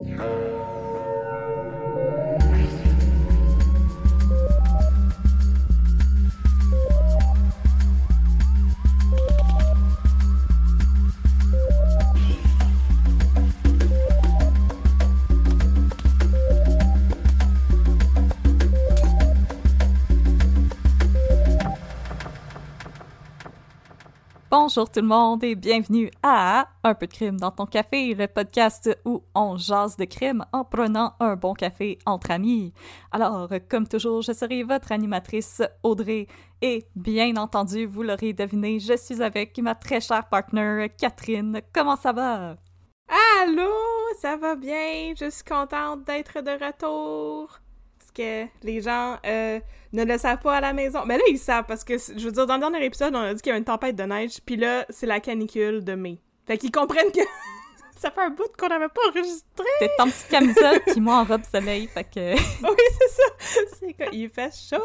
yeah. Bonjour tout le monde et bienvenue à Un peu de crime dans ton café, le podcast où on jase de crime en prenant un bon café entre amis. Alors, comme toujours, je serai votre animatrice Audrey et bien entendu, vous l'aurez deviné, je suis avec ma très chère partner Catherine. Comment ça va? Allô, ça va bien? Je suis contente d'être de retour. Que les gens euh, ne le savent pas à la maison. Mais là, ils savent parce que, je veux dire, dans le dernier épisode, on a dit qu'il y a une tempête de neige, puis là, c'est la canicule de mai. Fait qu'ils comprennent que ça fait un bout qu'on n'avait pas enregistré. T'es en petite camisole puis moi en robe soleil, fait que... Oui, c'est ça. C'est que il fait chaud.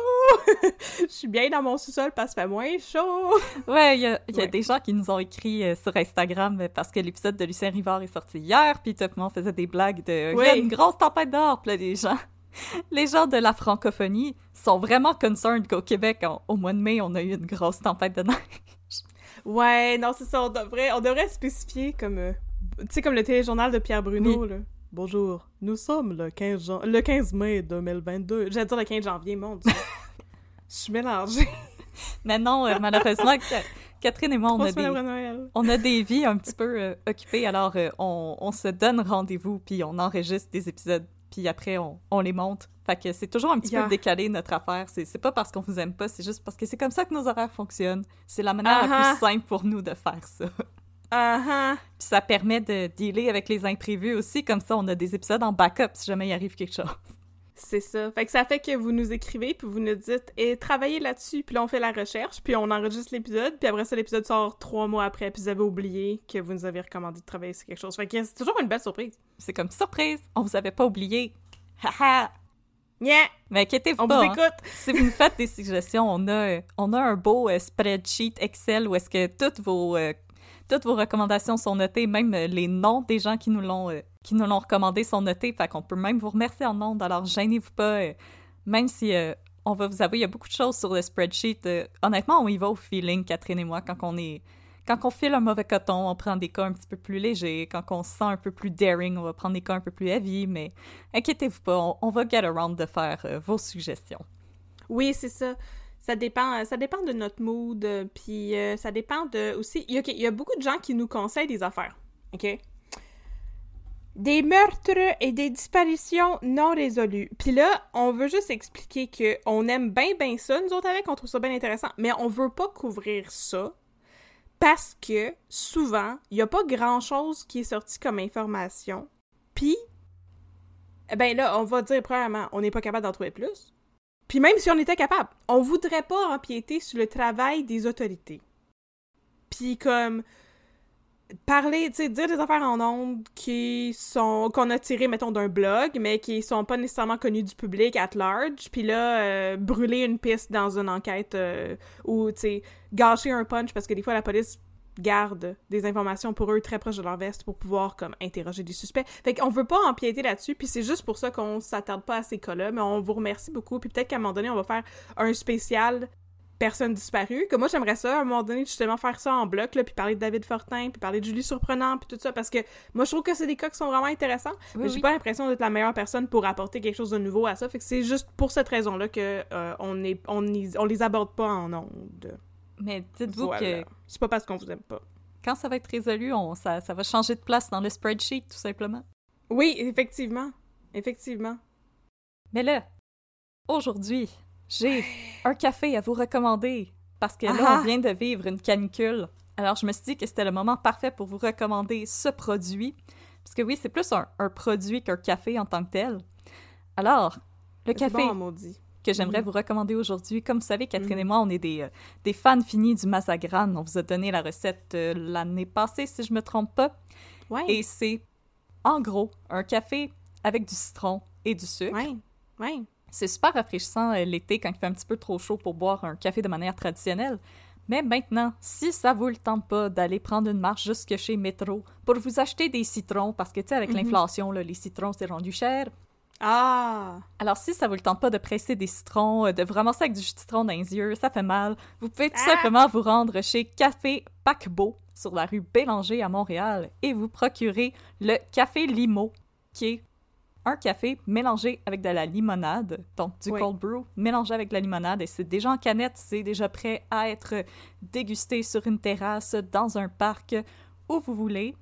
Je suis bien dans mon sous-sol parce qu'il fait moins chaud. Ouais, il y a, il y a Ouais. des gens qui nous ont écrit euh, sur Instagram euh, parce que l'épisode de Lucien Rivard est sorti hier, puis tout le monde faisait des blagues de il y a une grosse tempête dehors, puis là, les gens, les gens de la francophonie sont vraiment concerned qu'au Québec, au mois de mai, on a eu une grosse tempête de neige. Ouais, non, c'est ça. On devrait, on devrait spécifier comme... euh, tu sais, comme le téléjournal de Pierre Bruno, là. Bonjour, nous sommes le 15, jan- le 15 mai 2022. J'allais dire le 15 janvier, mon Dieu. Je suis mélangée. Mais non, euh, malheureusement, Ca- Catherine et moi, on a, des, on a des vies un petit peu euh, occupées, alors on, on se donne rendez-vous, puis on enregistre des épisodes, puis après, on, on les monte. Fait que c'est toujours un petit Yeah. peu décalé, notre affaire. C'est c'est pas parce qu'on vous aime pas, c'est juste parce que c'est comme ça que nos horaires fonctionnent. C'est la manière la plus simple pour nous de faire ça. Ah ah. Puis ça permet de dealer avec les imprévus aussi, comme ça on a des épisodes en backup si jamais il arrive quelque chose. C'est ça. Fait que ça fait que vous nous écrivez, puis vous nous dites, et travaillez là-dessus, puis là on fait la recherche, puis on enregistre l'épisode, puis après ça l'épisode sort trois mois après, puis vous avez oublié que vous nous avez recommandé de travailler sur quelque chose. Fait que c'est toujours une belle surprise. C'est comme surprise, on vous avait pas oublié. Haha! Yeah! Mais inquiétez-vous On pas. vous hein. écoute! si vous nous faites des suggestions, on a, on a un beau euh, spreadsheet Excel où est-ce que toutes vos, euh, toutes vos recommandations sont notées, même euh, les noms des gens qui nous l'ont euh, qui nous l'ont recommandé sont notés, fait qu'on peut même vous remercier en nom. Alors gênez-vous pas, euh, même si on va vous avouer, il y a beaucoup de choses sur le spreadsheet. honnêtement, on y va au feeling, Catherine et moi, quand on est quand on file un mauvais coton, on prend des cas un petit peu plus légers. Quand on se sent un peu plus daring, on va prendre des cas un peu plus heavy. Mais inquiétez-vous pas, on, on va get around de faire vos suggestions. Oui, c'est ça. Ça dépend, euh, ça dépend de notre mood, euh, puis euh, ça dépend de aussi. Il y, a, a beaucoup de gens qui nous conseillent des affaires, ok? Des meurtres et des disparitions non résolues. Puis là, on veut juste expliquer que on aime bien bien ça, nous autres avec, on trouve ça bien intéressant, mais on veut pas couvrir ça parce que souvent, il y a pas grand-chose qui est sorti comme information. Puis, eh ben là, on va dire premièrement, on n'est pas capable d'en trouver plus. Puis même si on était capable, on voudrait pas empiéter sur le travail des autorités. Puis comme parler, tu sais, dire des affaires en ondes qui sont qu'on a tirées mettons d'un blog, mais qui sont pas nécessairement connues du public at large. Puis là, euh, brûler une piste dans une enquête euh, ou tu sais gâcher un punch parce que des fois la police garde des informations pour eux très proches de leur veste pour pouvoir comme interroger des suspects. Fait qu'on veut pas empiéter là-dessus, puis c'est juste pour ça qu'on s'attarde pas à ces cas-là, mais on vous remercie beaucoup, puis peut-être qu'à un moment donné, on va faire un spécial personnes disparues. Que moi, j'aimerais ça, à un moment donné, justement, faire ça en bloc, là, puis parler de David Fortin, puis parler de Julie Surprenant, puis tout ça, parce que moi, je trouve que c'est des cas qui sont vraiment intéressants, mais j'ai oui. pas l'impression d'être la meilleure personne pour apporter quelque chose de nouveau à ça. Fait que c'est juste pour cette raison-là que euh, on, est, on, y- on les aborde pas en ondes. Mais dites-vous Voilà. que C'est pas parce qu'on vous aime pas. quand ça va être résolu, on, ça, ça va changer de place dans le spreadsheet, tout simplement. Oui, effectivement. Effectivement. Mais là, aujourd'hui, j'ai un café à vous recommander parce que là, Ah! on vient de vivre une canicule. Alors, je me suis dit que c'était le moment parfait pour vous recommander ce produit. Parce que oui, c'est plus un, un produit qu'un café en tant que tel. Alors, le café bon, maudit. Que j'aimerais vous recommander aujourd'hui, comme vous savez, Catherine et moi, on est des, euh, des fans finis du Mazagran. On vous a donné la recette euh, l'année passée, si je me trompe pas. Ouais. Et c'est, en gros, un café avec du citron et du sucre. Ouais. Ouais. C'est super rafraîchissant euh, l'été quand il fait un petit peu trop chaud pour boire un café de manière traditionnelle. Mais maintenant, si ça vous le tente pas d'aller prendre une marche jusque chez Métro pour vous acheter des citrons, parce que tu sais, avec l'inflation, là, les citrons, c'est rendu cher. Ah! Alors, si ça vous le tente pas de presser des citrons, euh, de vous ramasser avec du jus de citron dans les yeux, ça fait mal, vous pouvez tout simplement vous rendre chez Café Paquebot sur la rue Bélanger à Montréal et vous procurer le Café Limo, qui est un café mélangé avec de la limonade, donc du Oui. cold brew mélangé avec de la limonade et c'est déjà en canette, c'est déjà prêt à être dégusté sur une terrasse, dans un parc, où vous voulez.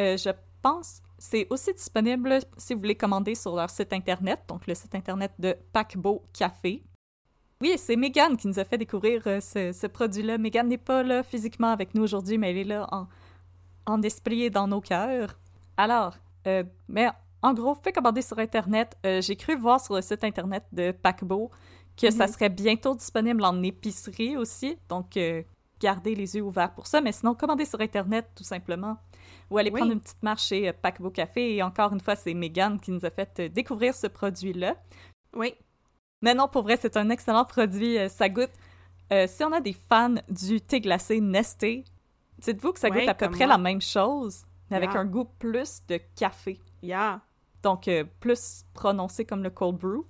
Euh, je pense c'est aussi disponible si vous voulez commander sur leur site internet, donc le site internet de Paquebot Café. Oui, c'est Megan qui nous a fait découvrir euh, ce, ce produit-là. Megan n'est pas là physiquement avec nous aujourd'hui, mais elle est là en, en esprit et dans nos cœurs. Alors, euh, mais en gros, vous pouvez commander sur Internet. Euh, J'ai cru voir sur le site Internet de Paquebot que ça serait bientôt disponible en épicerie aussi. Donc, euh, gardez les yeux ouverts pour ça. Mais sinon, commandez sur Internet tout simplement. Ou allez Oui. prendre une petite marche chez euh, Paquebot Café. Et encore une fois, c'est Megan qui nous a fait euh, découvrir ce produit-là. Oui. Mais non, pour vrai, c'est un excellent produit. euh, Ça goûte. euh, si on a des fans du thé glacé Nesté, dites-vous que ça goûte à peu près moi. la même chose, mais avec un goût plus de café. Yeah. Donc, euh, plus prononcé comme le cold brew.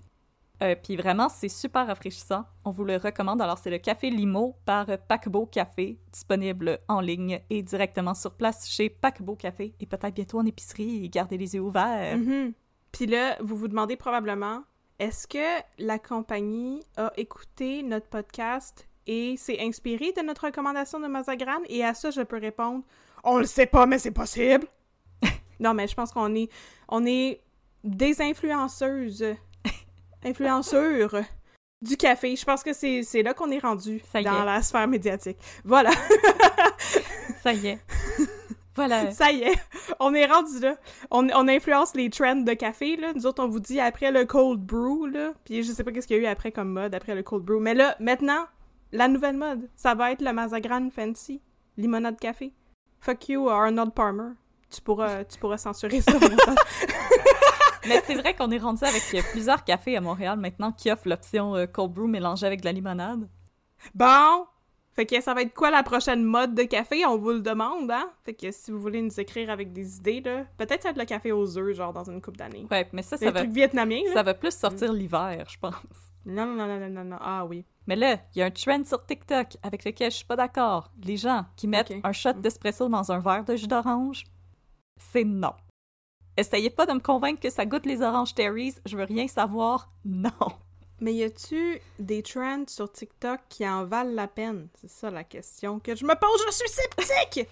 Euh, Puis vraiment, c'est super rafraîchissant. On vous le recommande. Alors, c'est le Café Limo par Paquebot Café, disponible en ligne et directement sur place chez Paquebot Café et peut-être bientôt en épicerie. Gardez les yeux ouverts. Mhm. Puis là, vous vous demandez probablement, est-ce que la compagnie a écouté notre podcast et s'est inspirée de notre recommandation de Mazagran? Et à ça, je peux répondre, on le sait pas, mais c'est possible. non, mais je pense qu'on est, on est des influenceuses, influenceurs du café. Je pense que c'est là qu'on est rendu Ça dans est. la sphère médiatique. Voilà. Ça y est. voilà. Ça y est, on est rendu là. On, on influence les trends de café, là. Nous autres, on vous dit après le cold brew, là. Puis je sais pas qu'est-ce qu'il y a eu après comme mode, après le cold brew. Mais là, maintenant, la nouvelle mode, ça va être le Mazagran Fancy. Limonade café. Fuck you, Arnold Palmer. Tu pourras, tu pourras censurer ça. Mais c'est vrai qu'on est rendu avec euh, plusieurs cafés à Montréal maintenant qui offrent l'option euh, cold brew mélangée avec de la limonade. bon! Fait que ça va être quoi la prochaine mode de café? On vous le demande, hein? Fait que si vous voulez nous écrire avec des idées, là, peut-être ça va être le café aux œufs, genre dans une coupe d'années. Ouais, mais ça, C'est ça un va, vietnamien, là. ça va plus sortir l'hiver, je pense. Non, non, non, non, non, non. Ah oui. Mais là, il y a un trend sur TikTok avec lequel je suis pas d'accord. Les gens qui mettent un shot d'espresso dans un verre de jus d'orange, c'est non. Essayez pas de me convaincre que ça goûte les oranges Terry's, je veux rien savoir. Non. Mais y a-tu des trends sur TikTok qui en valent la peine? C'est ça la question que je me pose. Je suis sceptique!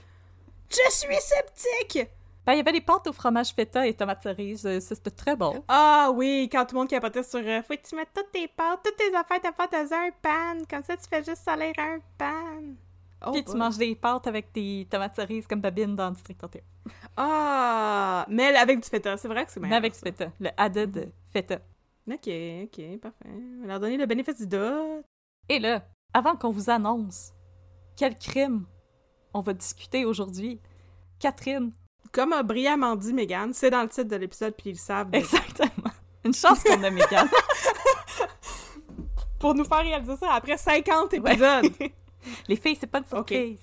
je suis sceptique! Ben, il y avait des pâtes au fromage feta et tomates cerises, euh, ça, c'était très bon. Ah oui, quand tout le monde capotait sur euh, faut que tu mettes toutes tes pâtes, toutes tes affaires de pâtes dans un pan, comme ça tu fais juste salir un pan. Oh Puis tu manges des pâtes avec des tomates cerises comme babine dans District 31. Ah! Mais avec du feta, c'est vrai que c'est Mais meilleur. avec du feta, le added feta. Ok, ok, parfait. On va leur donner le bénéfice du doute. Et là, avant qu'on vous annonce quel crime on va discuter aujourd'hui, Catherine, Comme a brillamment dit Megan, c'est dans le titre de l'épisode, puis ils le savent. exactement. Une chance qu'on a Mégane. Pour nous faire réaliser ça après 50 épisodes. Les filles, c'est pas une surprise.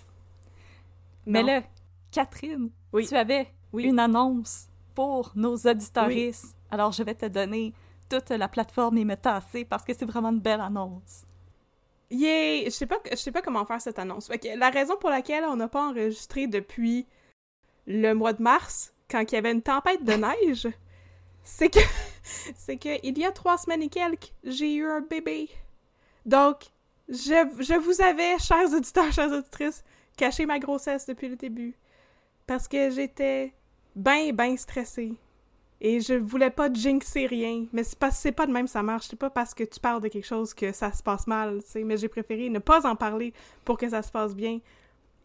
Mais Non. là, Catherine, Oui. tu avais Oui. une annonce pour nos auditoristes. Alors, je vais te donner toute la plateforme et me tasser parce que c'est vraiment une belle annonce. Yay! Je sais pas, je sais pas comment faire cette annonce. La raison pour laquelle on n'a pas enregistré depuis le mois de mars, quand il y avait une tempête de neige, c'est que, c'est que il y a trois semaines et quelques, j'ai eu un bébé. Donc, je, je vous avais, chers auditeurs, chères auditrices, caché ma grossesse depuis le début. Parce que j'étais ben, ben stressée. Et je voulais pas jinxer rien. Mais c'est pas, c'est pas de même ça marche. C'est pas parce que tu parles de quelque chose que ça se passe mal, tu sais. Mais j'ai préféré ne pas en parler pour que ça se passe bien.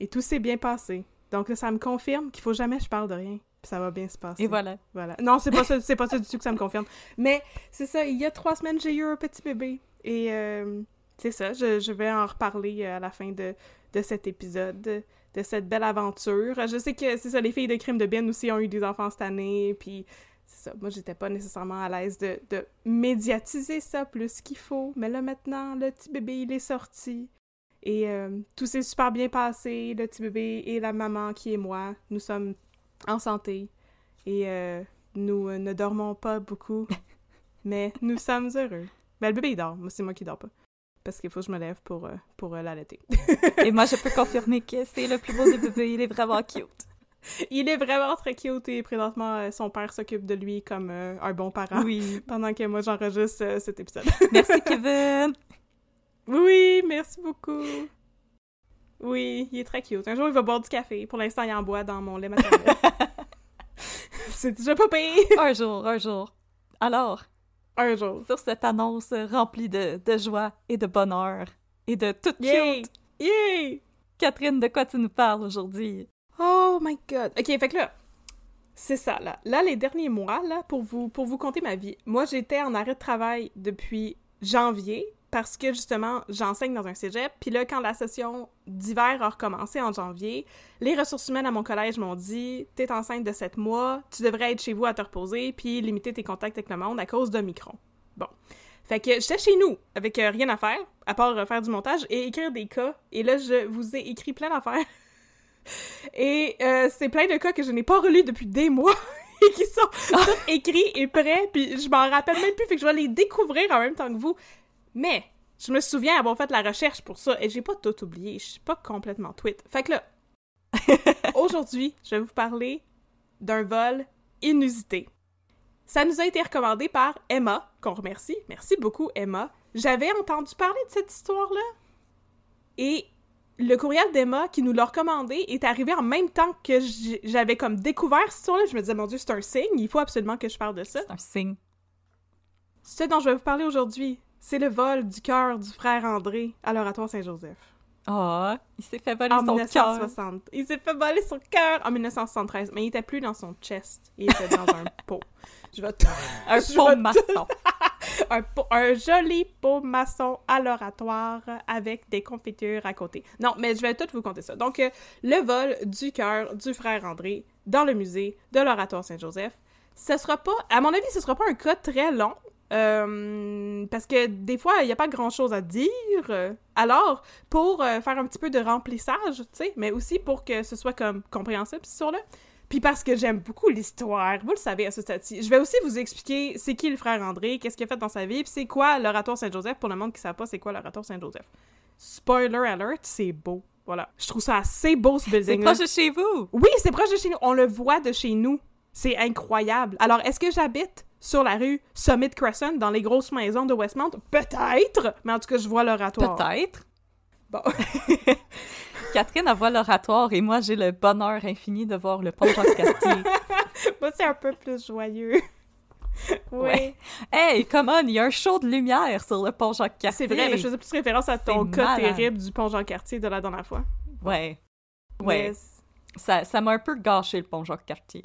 Et tout s'est bien passé. Donc là, ça me confirme qu'il faut jamais que je parle de rien. Puis ça va bien se passer. Et voilà. Voilà. Non, c'est pas ça, c'est pas ça du tout que ça me confirme. Mais c'est ça, il y a trois semaines, j'ai eu un petit bébé. Et euh, c'est ça, je, je vais en reparler euh, à la fin de, de cet épisode, de, de cette belle aventure. Je sais que c'est ça, les filles de crime de Ben aussi ont eu des enfants cette année, puis c'est ça, moi j'étais pas nécessairement à l'aise de, de médiatiser ça plus qu'il faut. Mais là maintenant, le petit bébé, il est sorti. Et euh, tout s'est super bien passé, le petit bébé et la maman qui est moi, nous sommes en santé. Et euh, nous euh, ne dormons pas beaucoup, mais nous sommes heureux. Ben, le bébé, il dort. Moi, c'est moi qui dors pas. Parce qu'il faut que je me lève pour, euh, pour euh, l'allaiter. Et moi, je peux confirmer que c'est le plus beau des bébés. Il est vraiment cute. il est vraiment très cute et présentement, euh, son père s'occupe de lui comme euh, un bon parent. Oui. Pendant que moi, j'enregistre euh, cet épisode. Merci, Kevin. oui, merci beaucoup. Oui, il est très cute. Un jour, il va boire du café. Pour l'instant, il en boit dans mon lait maternel. c'est déjà pas pire. Un jour, un jour. Alors, Un jour. sur cette annonce remplie de, de joie et de bonheur et de toute Yay! cute, Yay! Catherine, de quoi tu nous parles aujourd'hui? Oh my god. Ok, fait que là, c'est ça, là. Là, les derniers mois, là, pour vous, pour vous conter ma vie, moi, j'étais en arrêt de travail depuis janvier parce que, justement, j'enseigne dans un cégep. Puis là, quand la session d'hiver a recommencé en janvier, les ressources humaines à mon collège m'ont dit « T'es enceinte de 7 mois, tu devrais être chez vous à te reposer puis limiter tes contacts avec le monde à cause d'Omicron. » Bon. Fait que j'étais chez nous, avec euh, rien à faire, à part euh, faire du montage et écrire des cas. Et là, je vous ai écrit plein d'affaires. Et euh, c'est plein de cas que je n'ai pas relus depuis des mois et qui sont tous écrits et prêts, puis je m'en rappelle même plus, fait que je vais les découvrir en même temps que vous. Mais je me souviens avoir fait la recherche pour ça et j'ai pas tout oublié, je suis pas complètement tweet. Fait que là, aujourd'hui, je vais vous parler d'un vol inusité. Ça nous a été recommandé par Emma, qu'on remercie. Merci beaucoup, Emma. J'avais entendu parler de cette histoire-là. Et le courriel d'Emma qui nous l'a recommandé est arrivé en même temps que j'avais comme découvert cette histoire-là. Je me disais, mon Dieu, c'est un signe, il faut absolument que je parle de ça. C'est un signe. Ce dont je vais vous parler aujourd'hui, c'est le vol du cœur du frère André à l'Oratoire Saint-Joseph. Oh, il s'est fait voler En son cœur. 1960. Il s'est fait voler son cœur en 1973, mais il était plus dans son chest. Il était dans un pot. Je vais Un je pot maçon. un, pot- un joli pot maçon à l'oratoire avec des confitures à côté. Non, mais je vais tout vous conter ça. Donc, euh, le vol du cœur du frère André dans le musée de l'oratoire Saint-Joseph. Ce sera pas, à mon avis, ce sera pas un cas très long. Euh, parce que des fois, il n'y a pas grand-chose à dire. Alors, pour euh, faire un petit peu de remplissage, tu sais, mais aussi pour que ce soit comme compréhensible, cette histoire-là, puis parce que j'aime beaucoup l'histoire, vous le savez à ce stade-ci. Je vais aussi vous expliquer c'est qui le frère André, qu'est-ce qu'il a fait dans sa vie, puis c'est quoi l'oratoire Saint-Joseph, pour le monde qui ne sait pas c'est quoi l'oratoire Saint-Joseph. Spoiler alert, c'est beau. Voilà. Je trouve ça assez beau, ce C'est building proche de chez vous. Oui, c'est proche de chez nous. On le voit de chez nous. C'est incroyable. Alors, est-ce que j'habite sur la rue Summit Crescent, dans les grosses maisons de Westmount? Peut-être! Mais en tout cas, je vois l'oratoire. Peut-être. Bon. Catherine, elle voit l'oratoire et moi, j'ai le bonheur infini de voir le pont Jacques-Cartier. Moi, c'est un peu plus joyeux. oui. Ouais. hey, come on, il y a un show de lumière sur le pont Jacques-Cartier. C'est vrai, mais je faisais plus référence à ton cas terrible du pont Jean-Cartier de la dernière fois. Ouais. Ouais. Ça m'a un peu gâché le pont Jacques-Cartier.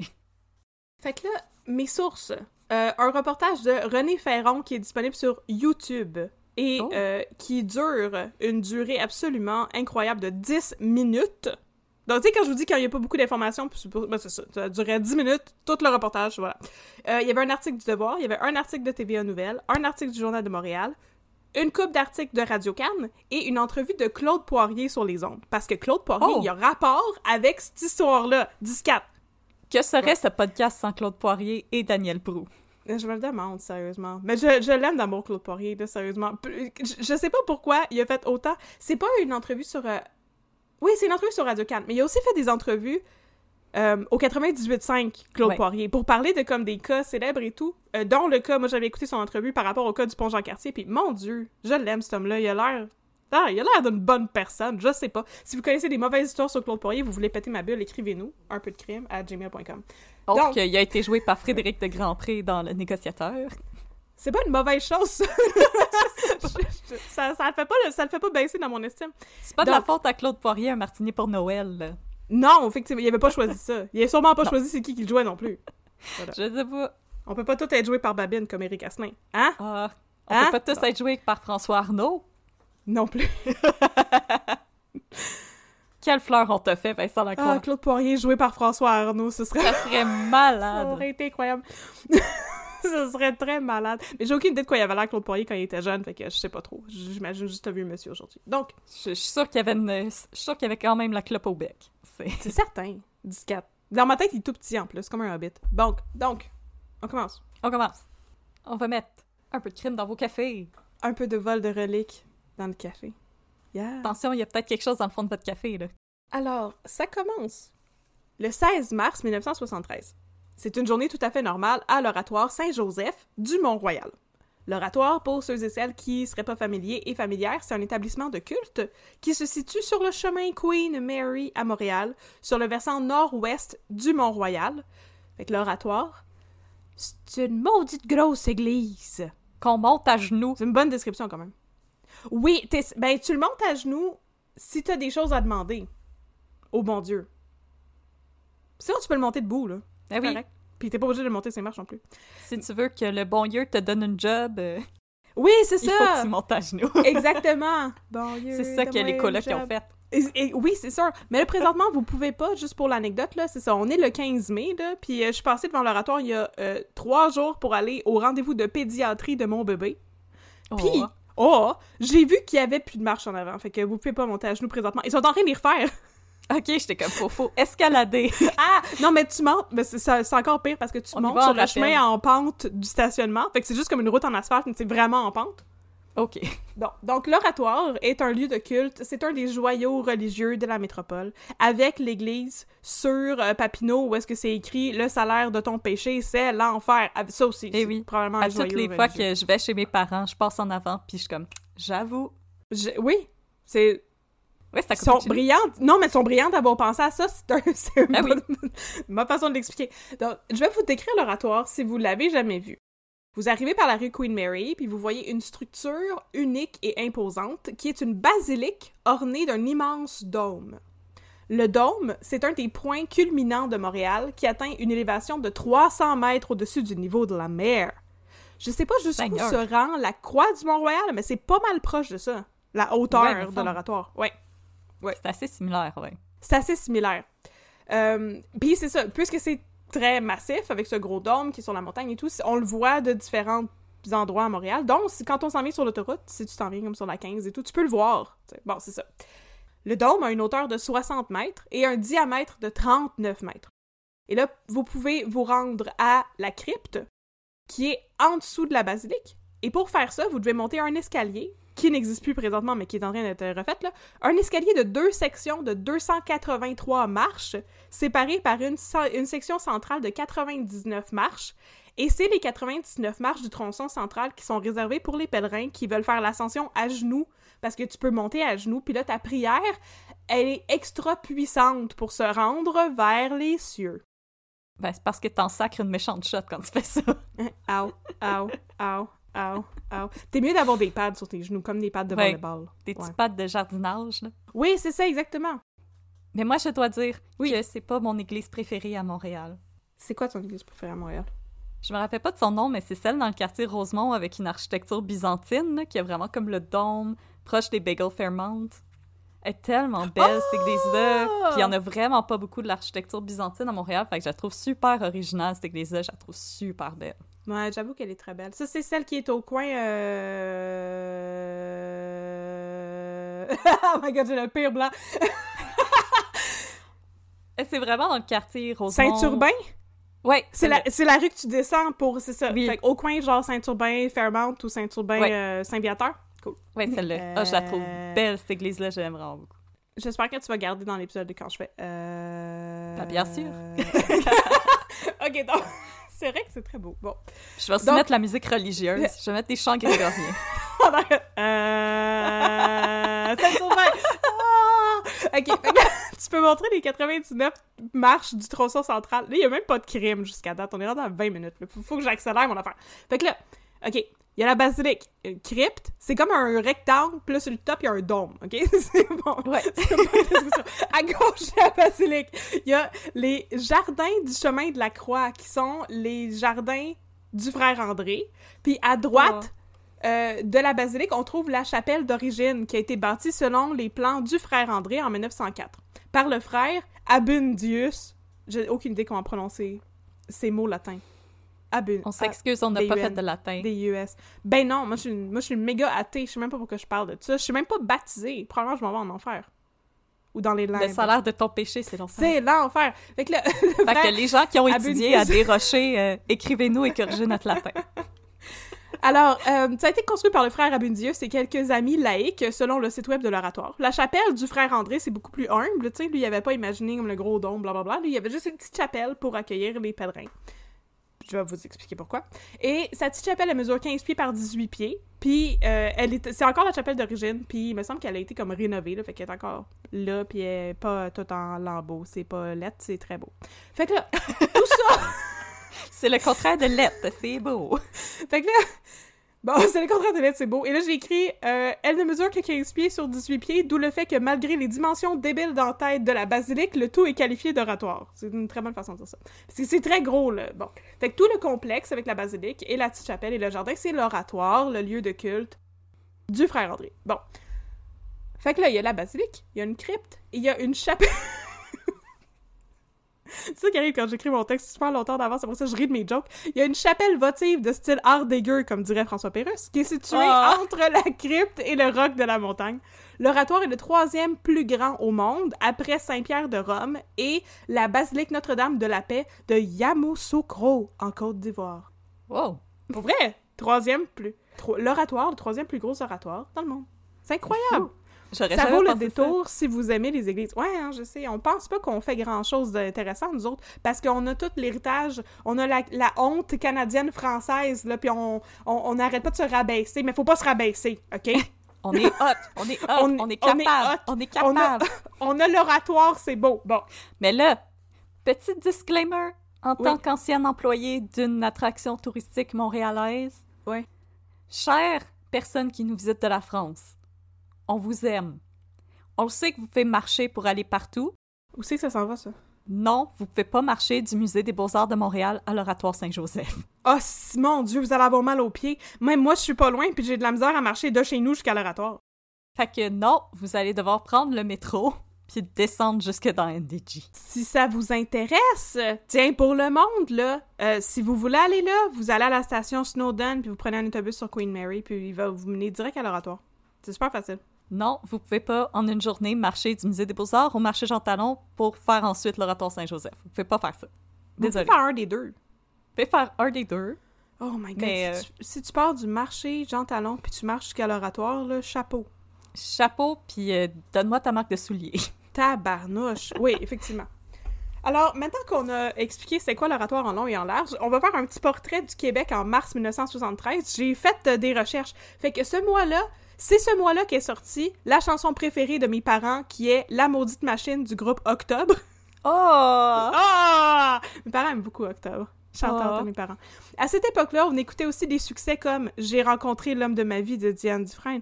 Fait que là, mes sources. Euh, un reportage de René Ferron qui est disponible sur YouTube et Oh. euh, qui dure une durée absolument incroyable de 10 minutes. Donc, tu sais, quand je vous dis qu'il n'y a pas beaucoup d'informations, ben, c'est ça, ça durait 10 minutes, tout le reportage, voilà. Euh, il y avait un article du Devoir, il y avait un article de TVA Nouvelles, un article du Journal de Montréal, une coupe d'articles de Radio Cannes et une entrevue de Claude Poirier sur les ondes. Parce que Claude Poirier, Oh. il y a rapport avec cette histoire-là. 10-4. Que serait ce podcast sans Claude Poirier et Daniel Brou? Je me le demande, sérieusement. Mais je, je l'aime d'amour, Claude Poirier, là, sérieusement. Je, je sais pas pourquoi il a fait autant. C'est pas une entrevue sur. euh, Oui, c'est une entrevue sur Radio Cannes, mais il a aussi fait des entrevues euh, au 98.5, Claude Ouais. Poirier, pour parler de comme des cas célèbres et tout. euh, dont le cas, moi j'avais écouté son entrevue par rapport au cas du pont Jean-Cartier, puis mon Dieu, je l'aime cet homme-là, il a l'air. Ah, il a l'air d'une bonne personne, je sais pas. Si vous connaissez des mauvaises histoires sur Claude Poirier, vous voulez péter ma bulle, écrivez-nous, un peu de crime, à gmail.com. Autre Donc- qu'il a été joué par Frédéric de Grandpré dans Le Négociateur. C'est pas une mauvaise chose, ça. Je- je- ça, ça le fait pas, ça le fait pas baisser dans mon estime. C'est pas de la faute à Claude Poirier, un martini pour Noël. là. Non, effectivement, il avait pas choisi ça. Il a sûrement pas choisi c'est qui qui le jouait non plus. Je sais pas. On peut pas tout être joué par Babine comme Eric Asselin. Hein? Ah, on Hein? peut pas tous être joués par François Arnaud. Non plus. Quelle fleur on t'a fait, Vincent Lacroix? Ah, Claude Poirier joué par François Arnaud, ce serait... Ça serait Ça malade. aurait été incroyable. Ce serait très malade. Mais j'ai aucune idée de quoi il avait l'air Claude Poirier quand il était jeune, fait que je sais pas trop. J'imagine juste vieux monsieur aujourd'hui. Donc, Je, je suis sûre qu'il y avait une... Je suis sûre qu'il y avait quand même la clope au bec. C'est... c'est certain. 14. Dans ma tête, il est tout petit en plus, comme un hobbit. Donc, donc, on commence. On commence. On va mettre un peu de crime dans vos cafés. Un peu de vol de reliques dans le café. Yeah. Attention, il y a peut-être quelque chose dans le fond de votre café, là. Alors, ça commence le 16 mars 1973. C'est une journée tout à fait normale à l'oratoire Saint-Joseph du Mont-Royal. L'oratoire, pour ceux et celles qui seraient pas familiers et familières, c'est un établissement de culte qui se situe sur le chemin Queen Mary à Montréal, sur le versant nord-ouest du Mont-Royal. Fait que l'oratoire, c'est une maudite grosse église. Qu'on monte à genoux. C'est une bonne description quand même. Oui, ben tu le montes à genoux si t'as des choses à demander au bon Dieu. Sinon, tu peux le monter debout, là. Ah oui, Correct. Puis t'es pas obligé de le monter ses marches non plus. si tu veux que le bon Dieu te donne une job, euh, Oui, c'est il faut que ça! tu montes à genoux. Exactement! Bon Dieu, C'est ça que les colocs ont fait. Et- et- oui, c'est sûr. Mais là, présentement, vous pouvez pas, juste pour l'anecdote, là, c'est ça. On est le 15 mai, là, puis euh, je suis passée devant l'oratoire il y a euh, trois jours pour aller au rendez-vous de pédiatrie de mon bébé. Puis, Oh. Oh, j'ai vu qu'il y avait plus de marche en avant. Fait que vous pouvez pas monter à genoux présentement. Ils sont en train de les refaire. Ok, j'étais comme faux, faux. Escalader. Ah! Non, mais tu montes, mais c'est encore pire parce que tu On montes sur le rappel. chemin en pente du stationnement. Fait que c'est juste comme une route en asphalte, mais c'est vraiment en pente. Ok. Bon, donc l'oratoire est un lieu de culte, c'est un des joyaux religieux de la métropole, avec l'église sur euh, Papineau où est-ce que c'est écrit le salaire de ton péché c'est l'enfer. Ah, Ça aussi, Eh c'est oui. probablement un À toutes joyau les fois que je vais chez mes parents, je passe en avant, puis je suis comme, j'avoue. Je- Oui, c'est Ouais, c'est à sont brillantes. Non, mais sont brillantes d'avoir pensé à ça. C'est un, Ah oui. ma façon de l'expliquer. Donc, je vais vous décrire l'oratoire si vous l'avez jamais vu. Vous arrivez par la rue Queen Mary, puis vous voyez une structure unique et imposante qui est une basilique ornée d'un immense dôme. Le dôme, c'est un des points culminants de Montréal qui atteint une élévation de 300 mètres au-dessus du niveau de la mer. Je sais pas jusqu'où se rend la croix du Mont-Royal, mais c'est pas mal proche de ça. La hauteur Ouais, de l'oratoire. Ouais. C'est assez similaire, ouais. C'est assez similaire. Euh, Puis c'est ça, puisque c'est très massif avec ce gros dôme qui est sur la montagne et tout, on le voit de différents endroits à Montréal. Donc, quand on s'en vient sur l'autoroute, si tu t'en viens comme sur la 15 et tout, tu peux le voir. Bon, c'est ça. Le dôme a une hauteur de 60 mètres et un diamètre de 39 mètres. Et là, vous pouvez vous rendre à la crypte qui est en dessous de la basilique. Et pour faire ça, vous devez monter un escalier qui n'existe plus présentement, mais qui est en train d'être refait, là. Un escalier de deux sections de 283 marches, séparées par une section centrale de 99 marches. Et c'est les 99 marches du tronçon central qui sont réservées pour les pèlerins qui veulent faire l'ascension à genoux, parce que tu peux monter à genoux, puis là, ta prière, elle est extra puissante pour se rendre vers les cieux. Ben, c'est parce que t'en sacres une méchante shot quand tu fais ça. Ow, ow, ow, ow, ow. T'es mieux d'avoir des pads sur tes genoux, comme des pads de Ouais. volleyball. Des Ouais. petits pattes de jardinage, là. Oui, c'est ça, exactement. Mais moi, je dois dire Oui. que c'est pas mon église préférée à Montréal. C'est quoi ton église préférée à Montréal? Je me rappelle pas de son nom, mais c'est celle dans le quartier Rosemont avec une architecture byzantine, là, qui est vraiment comme le dôme, proche des Bagel Fairmount. Elle est tellement belle, cette église-là. Puis il y en a vraiment pas beaucoup de l'architecture byzantine à Montréal, fait que je la trouve super originale, cette église-là. Je la trouve super belle. Ouais, j'avoue qu'elle est très belle. Ça, c'est celle qui est au coin. Euh... oh my god, j'ai le pire blanc. Et c'est vraiment dans le quartier Rosemont. Saint-Urbain? Ouais, C'est la, c'est la rue que tu descends pour, c'est ça. Oui. Fait au coin, genre Saint-Urbain, Fairmount ou Saint-Urbain, Ouais. euh, Saint-Viateur. Cool. Ouais, celle-là. Ah, je la trouve Euh, belle, cette église-là, j'aime vraiment beaucoup. J'espère que tu vas garder dans l'épisode de quand je fais. Euh... Ah, bien sûr. ok, donc, c'est vrai que c'est très beau. Bon. Je vais aussi Donc- mettre la musique religieuse. Je vais mettre des chants grégoriens. euh... Saint-Urbain! Ah! Ok, tu peux montrer les 99 marches du tronçon central. Là, il n'y a même pas de crime jusqu'à date. On est rendu à 20 minutes. Il faut, faut que j'accélère mon affaire. Fait que là, ok, il y a la basilique. Une crypte, c'est comme un rectangle, puis là, sur le top, il y a un dôme, ok? c'est bon. Ouais. À gauche de la basilique, il y a les jardins du chemin de la croix, qui sont les jardins du frère André. Puis à droite euh, de la basilique, on trouve la chapelle d'origine, qui a été bâtie selon les plans du frère André en 1904, par le frère Abundius. J'ai aucune idée comment prononcer ces mots latins. On s'excuse, on n'a pas fait de latin. Des US. Ben non, moi je suis une, moi, je suis une méga athée. Je sais même pas pourquoi je parle de ça. Je suis même pas baptisée. Probablement je m'en vais en enfer. Ou dans les Le limbes. salaire de ton péché, c'est l'enfer. C'est l'enfer. Fait que le, le Fait frère- que les gens qui ont étudié à des rochers, euh, écrivez-nous et corrigez notre latin. Alors, euh, ça a été construit par le frère Abundius et quelques amis laïcs, selon le site web de l'oratoire. La chapelle du frère André, c'est beaucoup plus humble, tu sais, lui, il avait pas imaginé comme le gros dôme, blablabla. Lui, il y avait juste une petite chapelle pour accueillir les pèlerins. Je vais vous expliquer pourquoi. Et sa petite chapelle, elle mesure 15 pieds par 18 pieds, puis euh, elle est, c'est encore la chapelle d'origine, puis il me semble qu'elle a été comme rénovée, là, fait qu'elle est encore là, puis elle est pas tout en lambeaux, c'est pas lettre, c'est très beau. Fait que là, tout ça... C'est le contraire de lettre, c'est beau. Fait que là, bon, c'est le contraire de lettre, c'est beau. Et là, j'ai écrit euh, Elle ne mesure que 15 pieds sur 18 pieds, d'où le fait que malgré les dimensions débiles d'en-tête de la basilique, le tout est qualifié d'oratoire. C'est une très bonne façon de dire ça. Parce que c'est très gros, là. Bon. Fait que tout le complexe avec la basilique et la petite chapelle et le jardin, c'est l'oratoire, le lieu de culte du frère André. Bon. Fait que là, il y a la basilique, il y a une crypte, il y a une chapelle. C'est ça qui arrive quand j'écris mon texte super longtemps d'avance, c'est pour ça que je ris de mes jokes. Il y a une chapelle votive de style art dégueu, comme dirait François Pérusse, qui est située Ah! entre la crypte et le roc de la montagne. L'oratoire est le troisième plus grand au monde, après Saint-Pierre de Rome et la basilique Notre-Dame de la Paix de Yamoussoukro, en Côte d'Ivoire. Wow. Pour vrai, troisième plus... L'oratoire, le troisième plus gros oratoire dans le monde. C'est incroyable! Ça vaut le détour si vous aimez les églises. Ouais, hein, je sais. On pense pas qu'on fait grand-chose d'intéressant, nous autres, parce qu'on a tout l'héritage, on a la, la honte canadienne-française, là, puis on on- on n'arrête pas de se rabaisser, mais faut pas se rabaisser, OK? On est hot, on est hot, On- on, est on capable, on est On a, capable. on a l'oratoire, c'est beau. Bon, Mais là, petit disclaimer, en Oui. tant qu'ancienne employée d'une attraction touristique montréalaise, Ouais. chère personne qui nous visite de la France, on vous aime. On le sait que vous pouvez marcher pour aller partout. où c'est que ça s'en va, ça? Non, vous pouvez pas marcher du Musée des Beaux-Arts de Montréal à l'Oratoire Saint-Joseph. Oh, si- mon Dieu, vous allez avoir mal aux pieds. Même moi, je suis pas loin, puis j'ai de la misère à marcher de chez nous jusqu'à l'oratoire. Fait que non, vous allez devoir prendre le métro puis descendre jusque dans NDG. Si ça vous intéresse, tiens, pour le monde, là, euh, si vous voulez aller là, vous allez à la station Snowdon, puis vous prenez un autobus sur Queen Mary, puis il va vous mener direct à l'oratoire. C'est super facile. Non, vous pouvez pas en une journée marcher du Musée des Beaux-Arts au marché Jean Talon pour faire ensuite l'Oratoire Saint-Joseph. Vous pouvez pas faire ça. Vous Désolé. pouvez faire un des deux. Vous pouvez faire un des deux. Oh my god. Mais, si, tu, si tu pars du marché Jean Talon, puis tu marches jusqu'à l'oratoire, là, chapeau. Chapeau, puis euh, donne-moi ta marque de soulier. Tabarnouche. Oui, effectivement. Alors, maintenant qu'on a expliqué c'est quoi l'oratoire en long et en large, on va faire un petit portrait du Québec en mars 1973. J'ai fait euh, des recherches. Fait que ce mois-là, c'est ce mois-là qu'est sortie la chanson préférée de mes parents, qui est La maudite machine du groupe Octobre. Oh! Ah! Mes parents aiment beaucoup Octobre. Chanteur Oh. de mes parents. À cette époque-là, on écoutait aussi des succès comme J'ai rencontré l'homme de ma vie de Diane Dufresne.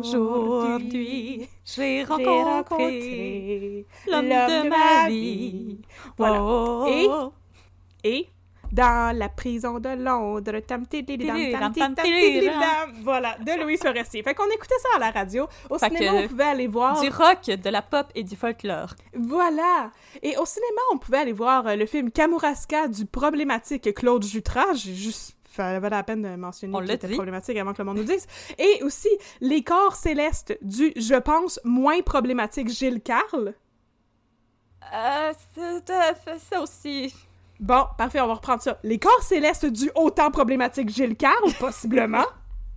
Aujourd'hui, j'ai j'ai rencontré l'homme de ma vie. Voilà. Oh. Et- Et dans la prison de Londres, tam voilà, de Louis Forestier. Fait qu'on écoutait ça à la radio. Au Fait cinéma, on pouvait aller voir. Du rock, de la pop et du folklore. Voilà. Et au cinéma, on pouvait aller voir euh, le film Kamouraska du problématique Claude Jutras. J'ai juste ça valait la peine de mentionner On était dit. problématique avant que le monde nous dise. Et aussi Les corps célestes du, je pense, moins problématique Gilles Carle. Euh, c'est- euh, ça aussi. Bon, parfait, on va reprendre ça. Les corps célestes du autant problématique Gilles Carle, possiblement.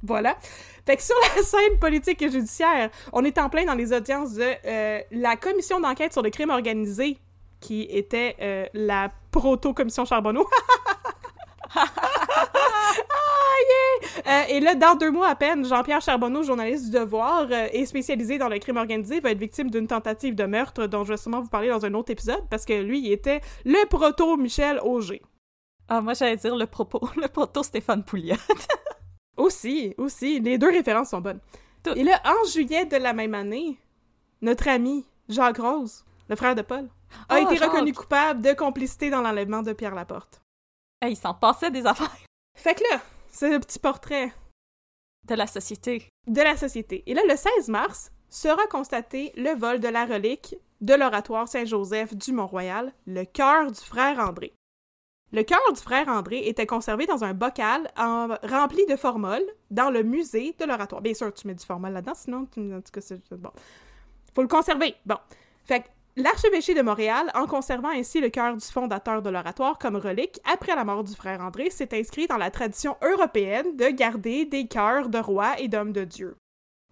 voilà. Fait que sur la scène politique et judiciaire, on est en plein dans les audiences de euh, la commission d'enquête sur le crime organisé, qui était euh, la proto-commission Charbonneau. ah, yeah! Euh, et là, dans deux mois à peine, Jean-Pierre Charbonneau, journaliste du Devoir euh, et spécialisé dans le crime organisé, va être victime d'une tentative de meurtre dont je vais sûrement vous parler dans un autre épisode parce que lui, il était le proto-Michel Auger. Ah, moi, j'allais dire le propos, le proto Stéphane Pouliot. aussi, aussi. Les deux références sont bonnes. Tout. Et là, en juillet de la même année, notre ami Jacques Rose, le frère de Paul, a Ah, été Jacques. reconnu coupable de complicité dans l'enlèvement de Pierre Laporte. Hey, il s'en passait des affaires Fait que là, c'est le petit portrait de la société. de la société. Et là, le 16 mars, sera constaté le vol de la relique de l'oratoire Saint-Joseph du Mont-Royal, le cœur du frère André. Le cœur du frère André était conservé dans un bocal en- rempli de formol dans le musée de l'oratoire. Bien sûr, tu mets du formol là-dedans, sinon, tu, en tout cas, c'est bon. Faut le conserver. Bon. Fait que l'archevêché de Montréal, en conservant ainsi le cœur du fondateur de l'oratoire comme relique, après la mort du frère André, s'est inscrit dans la tradition européenne de garder des cœurs de rois et d'hommes de Dieu.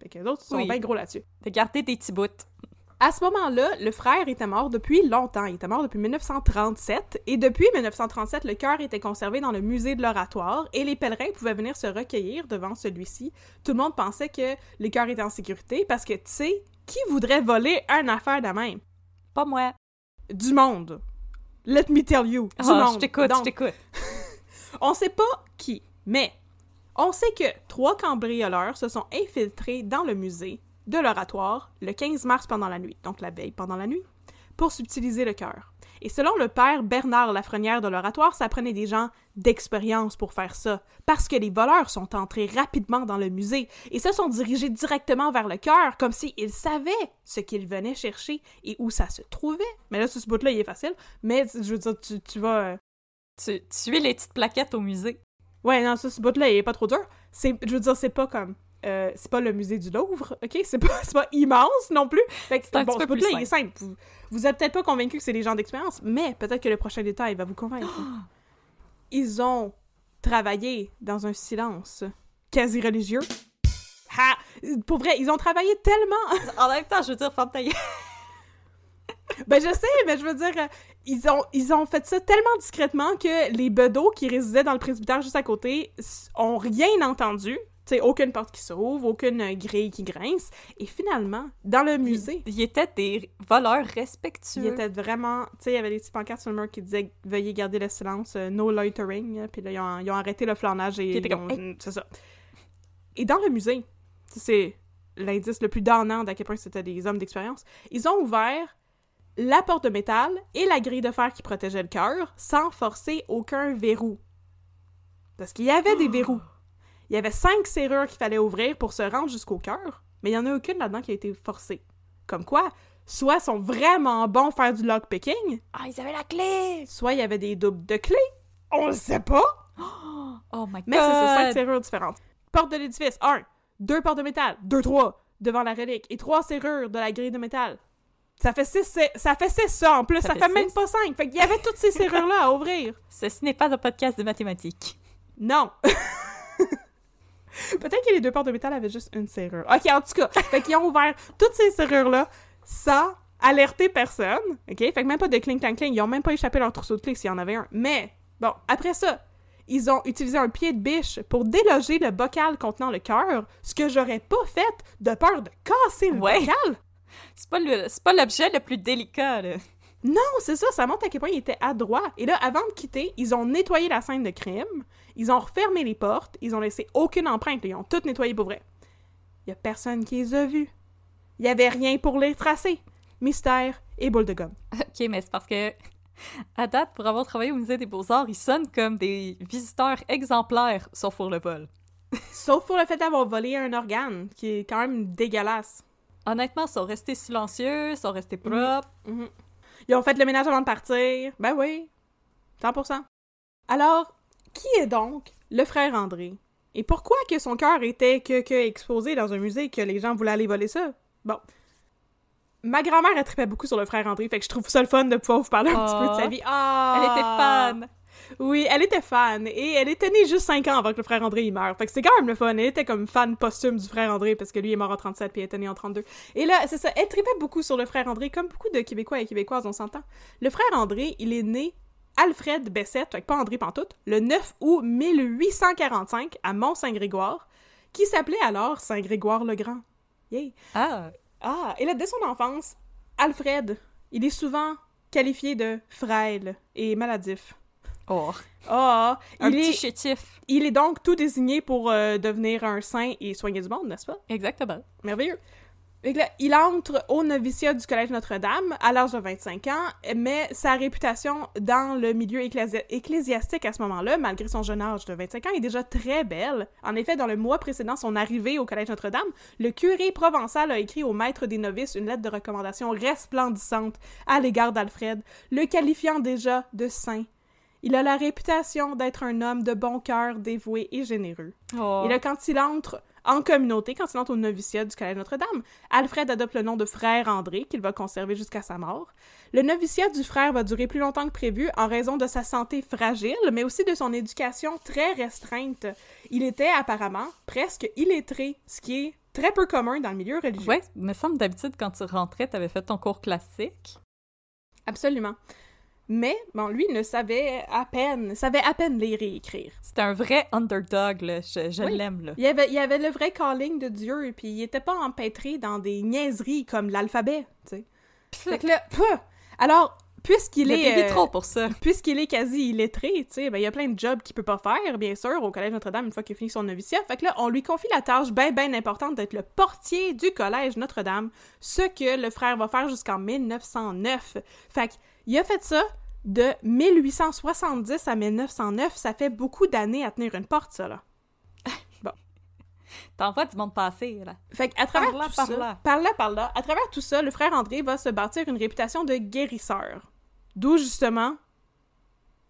Fait que les autres sont Oui. bien gros là-dessus. De garder des petits bouts. À ce moment-là, le frère était mort depuis longtemps. Il était mort depuis 1937. Et depuis 1937, le cœur était conservé dans le musée de l'oratoire et les pèlerins pouvaient venir se recueillir devant celui-ci. Tout le monde pensait que le cœur était en sécurité parce que, tu sais, qui voudrait voler une affaire de même? Pas moi. Du monde. Let me tell you. Du Ah, monde. je t'écoute, je Donc, t'écoute. on sait pas qui, mais on sait que trois cambrioleurs se sont infiltrés dans le musée de l'oratoire le 15 mars pendant la nuit, donc la veille pendant la nuit, pour subtiliser le cœur. Et selon le père Bernard Lafrenière de l'oratoire, ça prenait des gens d'expérience pour faire ça, parce que les voleurs sont entrés rapidement dans le musée et se sont dirigés directement vers le cœur, comme s'ils savaient ce qu'ils venaient chercher et où ça se trouvait. Mais là, ce bout-là, il est facile, mais je veux dire, tu, tu vas... euh, Tu, tu suis les petites plaquettes au musée. Ouais, non, ça, ce bout-là, il est pas trop dur. C'est, je veux dire, c'est pas comme... euh, c'est pas le musée du Louvre, ok? C'est pas, immense non plus. Fait que, un bon, petit peu plus il est simple. Vous, vous êtes peut-être pas convaincu que c'est des gens d'expérience, mais peut-être que le prochain détail va vous convaincre. Ils ont travaillé dans un silence quasi religieux. Ha! Pour vrai, ils ont travaillé tellement... En même temps, je veux dire, ferme. Ben je sais, mais je veux dire, ils ont, ils ont fait ça tellement discrètement que les bedeaux qui résidaient dans le presbytère juste à côté ont rien entendu. Sais, aucune porte qui s'ouvre, aucune euh, grille qui grince. Et finalement, dans le musée, Ils étaient des voleurs il respectueux. était vraiment... Tu sais, il y avait des petits pancartes sur le mur qui disaient « Veuillez garder le silence, euh, no loitering euh, » Puis là, ils ont, ils ont arrêté le flanage et... Ils ont- C'est ça. Et dans le musée, c'est l'indice le plus donnant d'à quel point c'était des hommes d'expérience, ils ont ouvert la porte de métal et la grille de fer qui protégeait le cœur sans forcer aucun verrou. Parce qu'il y avait des verrous. Il y avait cinq serrures qu'il fallait ouvrir pour se rendre jusqu'au cœur, mais il n'y en a aucune là-dedans qui a été forcée. Comme quoi, soit ils sont vraiment bons à faire du lockpicking, Ah, ils avaient la clé! soit il y avait des doubles de clés. On le sait pas, Oh my god! mais c'est ça, cinq serrures différentes. Porte de l'édifice, un. Deux portes de métal, deux, trois, devant la relique, et trois serrures de la grille de métal. Ça fait six, c'est- ça fait six ça en plus, ça, Ça fait, fait même pas cinq. Fait qu'il y avait toutes ces serrures-là à ouvrir. Ceci n'est pas un podcast de mathématiques. Non. Peut-être que les deux portes de métal avaient juste une serrure. Ok, en tout cas, fait qu'ils ont ouvert toutes ces serrures-là sans alerter personne. Ok, fait que même pas de cling clang cling. Ils ont même pas échappé leur trousseau de clés s'il y en avait un. Mais bon, après ça, ils ont utilisé un pied de biche pour déloger le bocal contenant le cœur, ce que j'aurais pas fait de peur de casser le Ouais. bocal. C'est pas le- c'est pas l'objet le plus délicat, là. Non, c'est ça, ça montre à quel point ils étaient adroits. Et là, avant de quitter, ils ont nettoyé la scène de crime, ils ont refermé les portes, ils ont laissé aucune empreinte, ils ont tout nettoyé pour vrai. Il y a personne qui les a vus. Il y avait rien pour les tracer. Mystère et boule de gomme. Ok, mais c'est parce que, à date, pour avoir travaillé au musée des Beaux-Arts, ils sonnent comme des visiteurs exemplaires, sauf pour le vol. Sauf pour le fait d'avoir volé un organe, qui est quand même dégueulasse. Honnêtement, ils sont restés silencieux, ils sont restés propres. Ils ont fait le ménage avant de partir. Ben oui. 100%. Alors, qui est donc le frère André? Et pourquoi que son cœur était que, que exposé dans un musée que les gens voulaient aller voler ça? Bon. ma grand-mère, elle trippait beaucoup sur le frère André, fait que je trouve ça le fun de pouvoir vous parler un petit peu de sa Oh. vie. Ah! Elle était fan. Oui, elle était fan. Et elle était née juste 5 ans avant que le frère André il meure. Fait que c'est quand même le fun. Elle était comme fan posthume du frère André parce que lui est mort en 37 puis elle était née en 32. Et là, c'est ça. Elle tripait beaucoup sur le frère André, comme beaucoup de Québécois et Québécoises, on s'entend. Le frère André, il est né Alfred Bessette, que pas André Pantoute, le 9 août 1845 à Mont-Saint-Grégoire, qui s'appelait alors Saint-Grégoire-le-Grand. Yay! Ah, Ah, et là, dès son enfance, Alfred, il est souvent qualifié de frêle et maladif. oh. Ah, Un il petit est, chétif. il est donc tout désigné pour euh, devenir un saint et soigner du monde, n'est-ce pas? Exactement. Merveilleux. Il entre au noviciat du Collège Notre-Dame à l'âge de 25 ans, mais sa réputation dans le milieu ecclési- ecclésiastique à ce moment-là, malgré son jeune âge de 25 ans, est déjà très belle. En effet, dans le mois précédent son arrivée au Collège Notre-Dame, le curé provençal a écrit au maître des novices une lettre de recommandation resplendissante à l'égard d'Alfred, le qualifiant déjà de saint. Il a la réputation d'être un homme de bon cœur, dévoué et généreux. Oh. Et là, quand il entre en communauté, quand il entre au noviciat du Collège Notre-Dame, Alfred adopte le nom de frère André, qu'il va conserver jusqu'à sa mort. Le noviciat du frère va durer plus longtemps que prévu en raison de sa santé fragile, mais aussi de son éducation très restreinte. Il était apparemment presque illettré, ce qui est très peu commun dans le milieu religieux. Il me semble d'habitude, quand tu rentrais, t'avais fait ton cours classique. Absolument. Mais, bon, lui ne savait à peine, savait à peine lire et écrire. C'était un vrai underdog, là. Je, je Oui. l'aime, là. Il y, avait, il y avait le vrai calling de Dieu, puis il était pas empêtré dans des niaiseries comme l'alphabet, tu sais. Fait que là, alors, puisqu'il Il est... est euh, trop pour ça. puisqu'il est quasi illettré, tu sais, ben il y a plein de jobs qu'il peut pas faire, bien sûr, au Collège Notre-Dame une fois qu'il finit son noviciat. Fait que là, on lui confie la tâche bien, bien importante d'être le portier du Collège Notre-Dame, ce que le frère va faire jusqu'en 1909. Fait qu'il a fait ça de 1870 à 1909. Ça fait beaucoup d'années à tenir une porte, ça, là. T'envoies du monde passer, là. Fait qu'à travers Par là, tout par ça, là. par là, par là, à travers tout ça, le frère André va se bâtir une réputation de guérisseur. D'où, justement,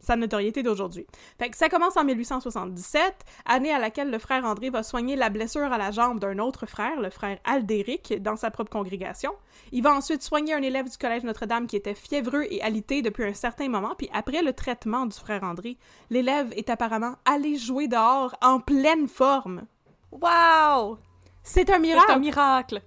sa notoriété d'aujourd'hui. Fait que ça commence en 1877, année à laquelle le frère André va soigner la blessure à la jambe d'un autre frère, le frère Aldéric, dans sa propre congrégation. Il va ensuite soigner un élève du Collège Notre-Dame qui était fiévreux et alité depuis un certain moment, puis après le traitement du frère André, l'élève est apparemment allé jouer dehors en pleine forme. Wow! C'est un C'est miracle! un miracle!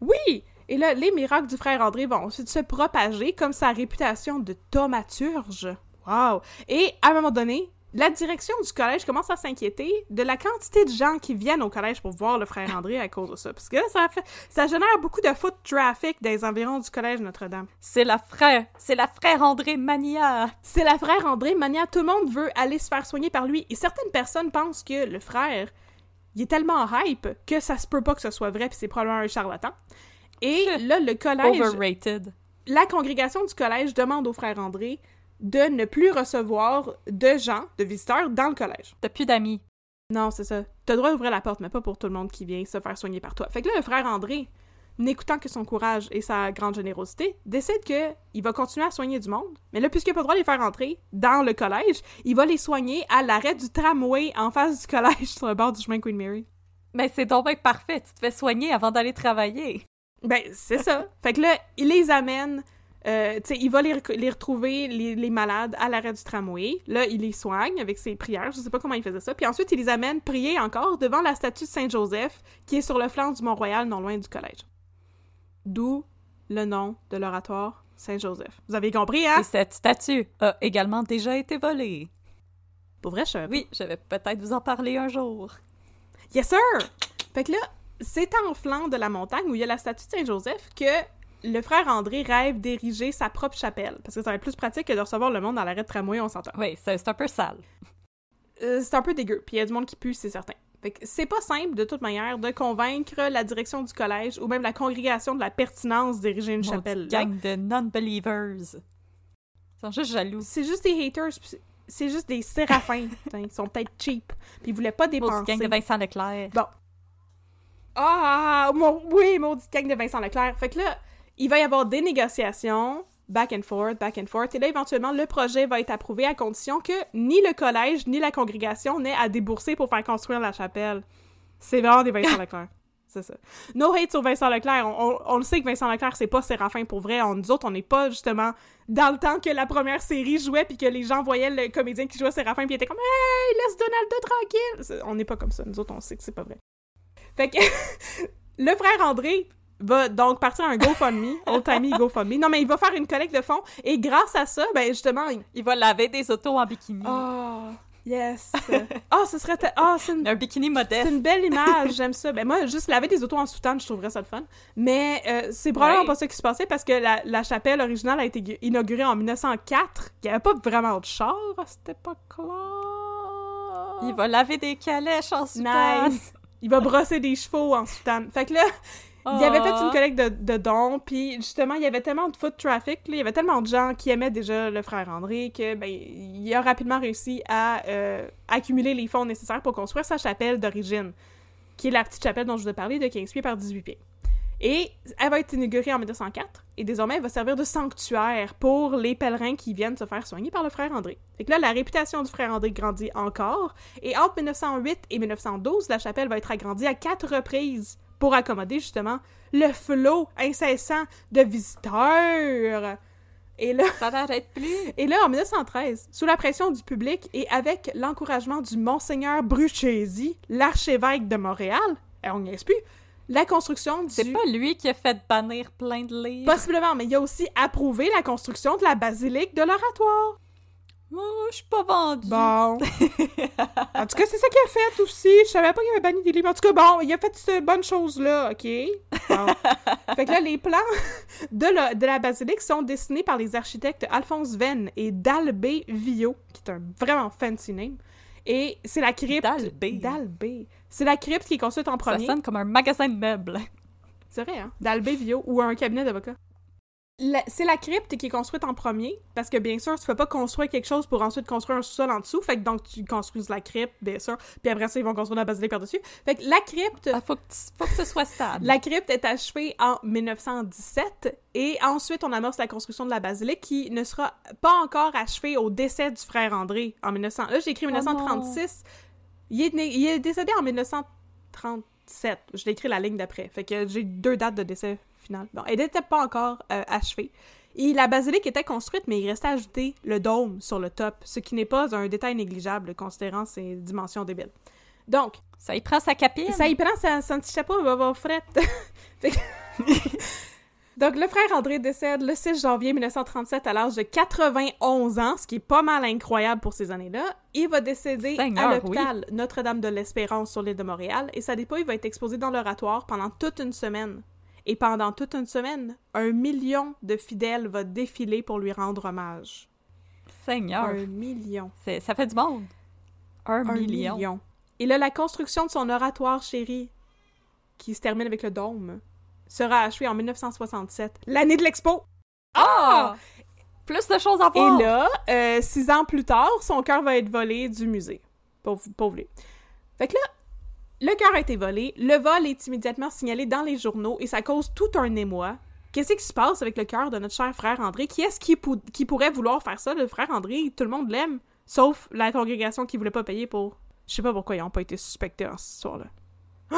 Oui! Et là, les miracles du frère André vont ensuite se propager comme sa réputation de thaumaturge. Wow! Et à un moment donné, la direction du collège commence à s'inquiéter de la quantité de gens qui viennent au collège pour voir le frère André à cause de ça. Parce que là, ça, fait, ça génère beaucoup de foot traffic dans les environs du collège Notre-Dame. C'est la frère, c'est la frère André Mania! C'est la frère André Mania. Tout le monde veut aller se faire soigner par lui. Et certaines personnes pensent que le frère, il est tellement hype que ça se peut pas que ce soit vrai, puis c'est probablement un charlatan. Et là, le collège. Overrated. la congrégation du collège demande au frère André de ne plus recevoir de gens, de visiteurs, dans le collège. T'as plus d'amis. Non, c'est ça. T'as le droit d'ouvrir la porte, mais pas pour tout le monde qui vient se faire soigner par toi. Fait que là, le frère André, n'écoutant que son courage et sa grande générosité, décide que il va continuer à soigner du monde. Mais là, puisqu'il n'a pas le droit de les faire entrer dans le collège, il va les soigner à l'arrêt du tramway en face du collège sur le bord du chemin Queen Mary. Mais c'est donc bien parfait, tu te fais soigner avant d'aller travailler. Ben, c'est ça. Fait que là, il les amène. Euh, il va les, retrouver, les, les malades, à l'arrêt du tramway. Là, il les soigne avec ses prières. Je sais pas comment il faisait ça. Puis ensuite, il les amène prier encore devant la statue de Saint-Joseph, qui est sur le flanc du Mont-Royal, non loin du collège. D'où le nom de l'oratoire Saint-Joseph. Vous avez compris, hein? Et cette statue a également déjà été volée. Pour vrai, je. Oui, je vais peut-être vous en parler un jour. Yes, sir! Fait que là, c'est en flanc de la montagne où il y a la statue de Saint-Joseph que le frère André rêve d'ériger sa propre chapelle. Parce que ça va être plus pratique que de recevoir le monde dans l'arrêt de tramway, on s'entend. Oui, c'est un peu sale. Euh, c'est un peu dégueu, puis il y a du monde qui pue, c'est certain. Fait que c'est pas simple, de toute manière, de convaincre la direction du collège ou même la congrégation de la pertinence d'ériger une Maudite chapelle. gang de non-believers. Ils sont juste jaloux. C'est juste des haters, c'est- juste des séraphins. Ils sont peut-être cheap, puis ils voulaient pas Maudite dépenser. gang de Vincent Leclerc. Bon. Ah, mon, oui, maudite gang de Vincent Leclerc. Fait que là, il va y avoir des négociations, back and forth, back and forth, et là, éventuellement, le projet va être approuvé à condition que ni le collège ni la congrégation n'aient à débourser pour faire construire la chapelle. C'est vraiment des Vincent Leclerc. c'est ça. No hate sur Vincent Leclerc. On, on- on le sait que Vincent Leclerc, c'est pas Séraphin pour vrai. On, nous autres, on n'est pas, justement, dans le temps que la première série jouait puis que les gens voyaient le comédien qui jouait Séraphin puis étaient comme « Hey, laisse Donaldo tranquille! » On n'est pas comme ça. Nous autres, on sait que c'est pas vrai. Fait que le frère André va donc partir un GoFundMe, Old Timey GoFundMe. Non, mais il va faire une collecte de fonds et grâce à ça, ben justement, il... Il va laver des autos en bikini. Oh, yes! oh, ce serait... Ah, c'est une Un bikini c'est modeste. une belle image, j'aime ça. Ben moi, juste laver des autos en soutane, je trouverais ça le fun. Mais euh, c'est probablement Ouais. pas ça qui se passait parce que la, la chapelle originale a été gu- inaugurée en 1904. Il n'y avait pas vraiment de char à cette époque-là. Il va laver des calèches en soutane. Nice. Il va brosser des chevaux en soutane. Fait que là, il avait fait Oh. une collecte de, de dons, puis justement, il y avait tellement de foot traffic, là, il y avait tellement de gens qui aimaient déjà le frère André que ben, il a rapidement réussi à euh, accumuler les fonds nécessaires pour construire sa chapelle d'origine, qui est la petite chapelle dont je vous ai parlé de 15 pieds par 18 pieds. Et elle va être inaugurée en 1904, et désormais, elle va servir de sanctuaire pour les pèlerins qui viennent se faire soigner par le frère André. Fait que là, la réputation du frère André grandit encore, et entre 1908 et 1912, la chapelle va être agrandie à quatre reprises pour accommoder justement le flot incessant de visiteurs. Et là, Ça n'arrête plus. et là, en 1913, sous la pression du public et avec l'encouragement du Monseigneur Bruchesi, l'archevêque de Montréal, et on n'y est plus, la construction du... C'est pas lui qui a fait bannir plein de livres. Possiblement, mais il a aussi approuvé la construction de la basilique de l'oratoire. Moi, je suis pas vendue. Bon. en tout cas, c'est ça qu'il a fait aussi. Je savais pas qu'il avait banni des livres. En tout cas, bon, il a fait cette bonne chose-là, OK? Bon. fait que là, les plans de la, de la basilique sont dessinés par les architectes Alphonse Venn et Dalbé Villot, qui est un vraiment fancy name. Et c'est la crypte... Dalbé. Dalbé. C'est la crypte qui est construite en Ça premier. sonne comme un magasin de meubles. C'est vrai, hein? D'Albé Villot ou un cabinet d'avocats. C'est la crypte qui est construite en premier, parce que bien sûr, tu peux pas construire quelque chose pour ensuite construire un sous-sol en dessous, fait que donc tu construis la crypte, bien sûr, puis après ça, ils vont construire la basilique par-dessus. Fait que la crypte, Ah, faut, que tu- faut que ce soit stable. la crypte est achevée en 1917, et ensuite on amorce la construction de la basilique qui ne sera pas encore achevée au décès du frère André en 1900. Là, j'ai écrit Oh 1936. il, est né- il est décédé en 1937. Je l'ai écrit la ligne d'après. Fait que j'ai deux dates de décès final. Bon, elle n'était pas encore euh, achevée. Et la basilique était construite, mais il restait à ajouter le dôme sur le top, ce qui n'est pas un détail négligeable considérant ses dimensions débiles. Donc, Ça y prend sa capine. ça y prend sa- son petit chapeau, va avoir frette. Donc, le frère André décède le 6 janvier 1937 à l'âge de 91 ans, ce qui est pas mal incroyable pour ces années-là. Il va décéder Seigneur, à l'hôpital Notre-Dame de l'Espérance sur l'île de Montréal et sa dépouille va être exposée dans l'oratoire pendant toute une semaine. Et pendant toute une semaine, un million de fidèles va défiler pour lui rendre hommage. Seigneur. Un million. Ça fait du monde. Un, Un million. million. Et là, la construction de son oratoire chéri, qui se termine avec le dôme, sera achevée en 1967, l'année de l'expo. Ah! Plus de choses à voir. Et là, euh, six ans plus tard, son cœur va être volé du musée. Pauvre, pauvre lui. Fait que là, le cœur a été volé, le vol est immédiatement signalé dans les journaux et ça cause tout un émoi. Qu'est-ce qui se passe avec le cœur de notre cher frère André? Qui est-ce qui, pou- qui pourrait vouloir faire ça? Le frère André, tout le monde l'aime, sauf la congrégation qui voulait pas payer pour... Je sais pas pourquoi ils ont pas été suspectés en ce soir-là.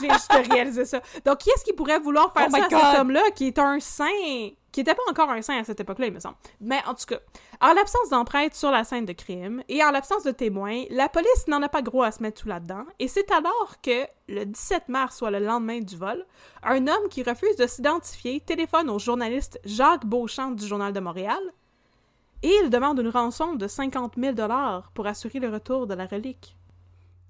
J'ai juste réalisé ça. Donc, qui est-ce qui pourrait vouloir faire Oh ça à cet homme-là, qui est un saint, qui était pas encore un saint à cette époque-là, il me semble. Mais en tout cas, en l'absence d'empreintes sur la scène de crime et en l'absence de témoins, la police n'en a pas gros à se mettre tout là-dedans. Et c'est alors que, le 17 mars, soit le lendemain du vol, un homme qui refuse de s'identifier téléphone au journaliste Jacques Beauchamp du Journal de Montréal et il demande une rançon de 50 000 pour assurer le retour de la relique.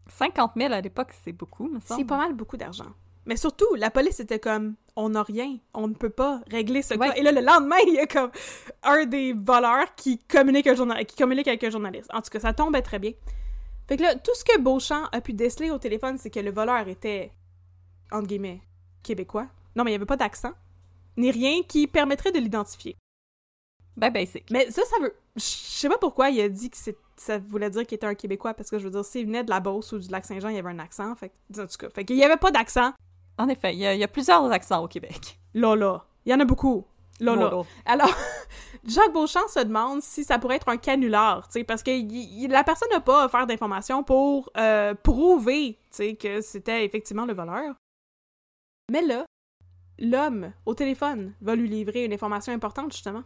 50 000 à l'époque, c'est beaucoup, me semble. C'est pas mal beaucoup d'argent. Mais surtout, la police était comme on n'a rien, on ne peut pas régler ce Ouais. cas. Et là, le lendemain, il y a comme un des voleurs qui communique, un journal... qui communique avec un journaliste. En tout cas, ça tombait très bien. Fait que là, tout ce que Beauchamp a pu déceler au téléphone, c'est que le voleur était, entre guillemets, québécois. Non, mais il n'y avait pas d'accent, ni rien qui permettrait de l'identifier. Ben basic. Mais ça, ça veut. Je sais pas pourquoi il a dit que ça voulait dire qu'il était un Québécois, parce que je veux dire, s'il venait de la Beauce ou du Lac-Saint-Jean, il y avait un accent. Fait que, en tout cas, fait qu'il y avait pas d'accent. En effet, il y, a- il y a plusieurs accents au Québec. Là. Il y en a beaucoup. Lolo. Alors, Jacques Beauchamp se demande si ça pourrait être un canular, parce que la personne n'a pas offert d'informations pour euh, prouver, que c'était effectivement le voleur. Mais là, l'homme au téléphone va lui livrer une information importante, justement.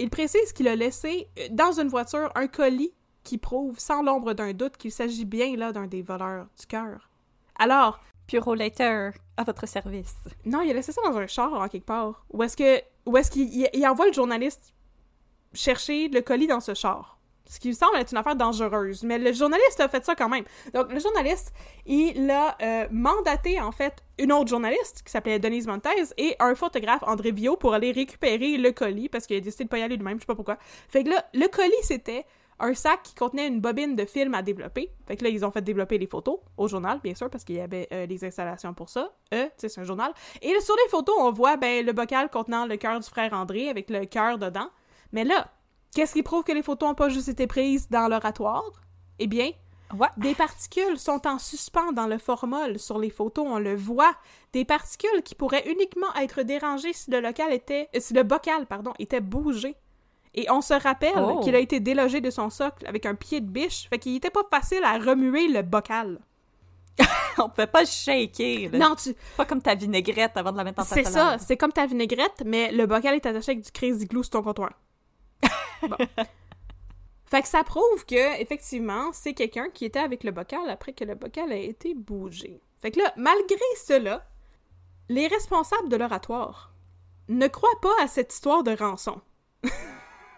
Il précise qu'il a laissé euh, dans une voiture un colis qui prouve sans l'ombre d'un doute qu'il s'agit bien là d'un des voleurs du cœur. Alors, Puro Later, à votre service. non, il a laissé ça dans un char en quelque part. Ou est-ce qu'il il- envoie le journaliste chercher le colis dans ce char? Ce qui semble être une affaire dangereuse. Mais le journaliste a fait ça quand même. Donc, le journaliste, il a euh, mandaté, en fait, une autre journaliste qui s'appelait Denise Montez et un photographe, André Vio, pour aller récupérer le colis parce qu'il a décidé de pas y aller lui-même, je sais pas pourquoi. Fait que là, le colis, c'était un sac qui contenait une bobine de film à développer. Fait que là, ils ont fait développer les photos au journal, bien sûr, parce qu'il y avait euh, les installations pour ça. Euh, c'est un journal. Et là, sur les photos, on voit ben, le bocal contenant le cœur du frère André avec le cœur dedans. Mais là, qu'est-ce qui prouve que les photos n'ont pas juste été prises dans l'oratoire? Eh bien, des particules sont en suspens dans le formol sur les photos, on le voit. Des particules qui pourraient uniquement être dérangées si le local était, euh, si le bocal, pardon, était bougé. Et on se rappelle Oh. qu'il a été délogé de son socle avec un pied de biche, fait qu'il était pas facile à remuer le bocal. On peut pas le shaker, là. Non, tu, Pas comme ta vinaigrette avant de la mettre dans ta c'est ça, c'est comme ta vinaigrette, mais le bocal est attaché avec du crazy glue sur ton comptoir. Bon. Fait que ça prouve que, effectivement, c'est quelqu'un qui était avec le bocal après que le bocal a été bougé. Fait que là, malgré cela, les responsables de l'oratoire ne croient pas à cette histoire de rançon.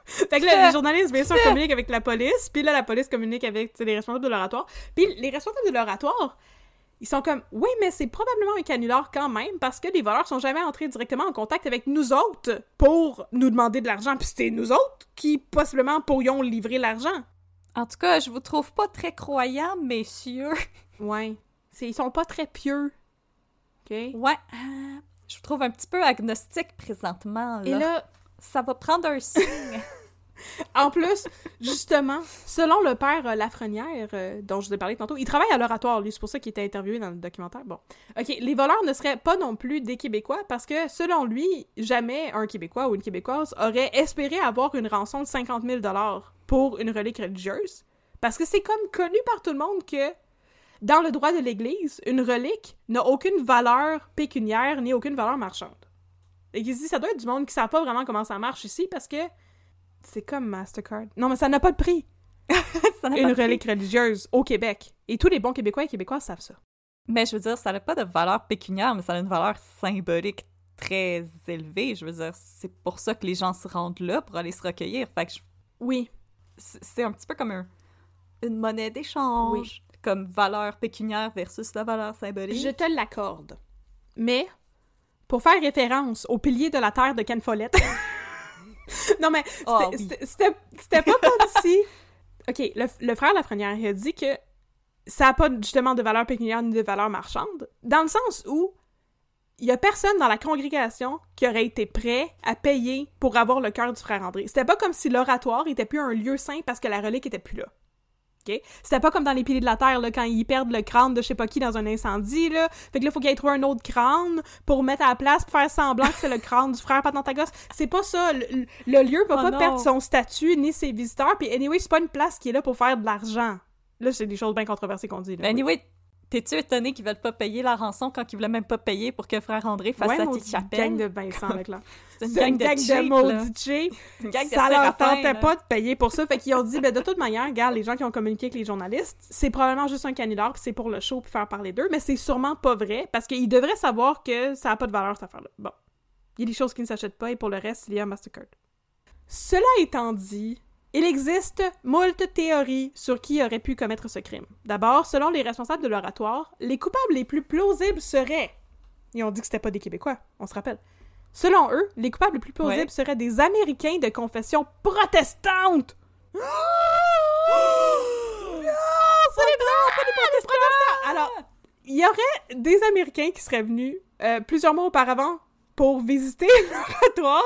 fait que là, les journalistes, bien sûr, communiquent avec la police, puis là, la police communique avec les responsables de l'oratoire. Puis les responsables de l'oratoire, ils sont comme oui, mais c'est probablement un canular quand même parce que les voleurs sont jamais entrés directement en contact avec nous autres pour nous demander de l'argent. Puis c'était nous autres qui possiblement pourrions livrer l'argent. En tout cas, je vous trouve pas très croyants, messieurs. Ouais. C'est- Ils sont pas très pieux. OK? Ouais. euh, je vous trouve un petit peu agnostique présentement, là. Et là, Ça va prendre un signe. en plus, justement, selon le père euh, Lafrenière, euh, dont je vous ai parlé tantôt, il travaille à l'oratoire, lui, c'est pour ça qu'il était interviewé dans le documentaire. Bon. OK, les voleurs ne seraient pas non plus des Québécois parce que, selon lui, jamais un Québécois ou une Québécoise aurait espéré avoir une rançon de 50 000 pour une relique religieuse. Parce que c'est comme connu par tout le monde que, dans le droit de l'Église, une relique n'a aucune valeur pécuniaire ni aucune valeur marchande. Et qu'il dit, ça doit être du monde qui ne sait pas vraiment comment ça marche ici parce que c'est comme Mastercard. Non, mais ça n'a pas de prix. Ça Une pas de relique religieuse au Québec. Et tous les bons Québécois et Québécoises savent ça. Mais je veux dire, ça n'a pas de valeur pécuniaire, mais ça a une valeur symbolique très élevée. Je veux dire, c'est pour ça que les gens se rendent là pour aller se recueillir. Fait que je- Oui. c'est un petit peu comme un- une monnaie d'échange, comme valeur pécuniaire versus la valeur symbolique. Je te l'accorde. Mais, pour faire référence au pilier de la terre de Ken Follett. non, mais c'était Ah oui. c'était- pas comme si. Ok, le, le frère Lafrenière, il a dit que ça n'a pas justement de valeur pécuniaire ni de valeur marchande, dans le sens où il y a personne dans la congrégation qui aurait été prêt à payer pour avoir le cœur du frère André. C'était pas comme si l'oratoire était plus un lieu saint parce que la relique était plus là. OK? C'était pas comme dans les piliers de la terre, là, quand ils perdent le crâne de je sais pas qui dans un incendie, là. Fait que là, faut qu'il ait trouvé un autre crâne pour mettre à la place, pour faire semblant que c'est le crâne du frère Patantagos. C'est pas ça. Le, lieu va Oh pas non. perdre son statut ni ses visiteurs. Puis anyway, c'est pas une place qui est là pour faire de l'argent. Là, c'est des choses bien controversées qu'on dit. Là. T'es-tu étonné qu'ils veulent pas payer la rançon quand ils voulaient même pas payer pour que frère André fasse ouais, sa petite chapelle? gang de Vincent Leclerc. C'est une C'est gang de cheap, là. maudits. Une gang de ça leur tentait là. pas de payer pour ça. Fait qu'ils ont dit, ben, de toute manière, regarde, les gens qui ont communiqué avec les journalistes, c'est probablement juste un canular, puis c'est pour le show, puis faire parler d'eux, mais c'est sûrement pas vrai, parce qu'ils devraient savoir que ça a pas de valeur, cette affaire-là. Bon. Il y a des choses qui ne s'achètent pas, et pour le reste, il y a Mastercard. Cela étant dit, il existe moult théories sur qui aurait pu commettre ce crime. D'abord, selon les responsables de l'oratoire, les coupables les plus plausibles seraient... Ils ont dit que c'était pas des Québécois, on se rappelle. Selon eux, les coupables les plus plausibles Ouais. seraient des Américains de confession protestante. c'est les blancs, pas protestants. Alors, il y aurait des Américains qui seraient venus euh, plusieurs mois auparavant pour visiter l'oratoire.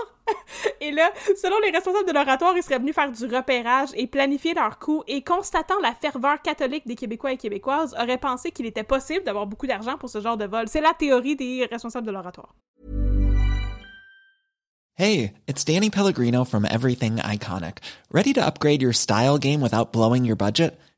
Et là, selon les responsables de l'oratoire, ils seraient venus faire du repérage et planifier leur coup et constatant la ferveur catholique des Québécois et Québécoises, auraient pensé qu'il était possible d'avoir beaucoup d'argent pour ce genre de vol. C'est la théorie des responsables de l'oratoire. Hey, it's Danny Pellegrino from Everything Iconic. Ready to upgrade your style game without blowing your budget?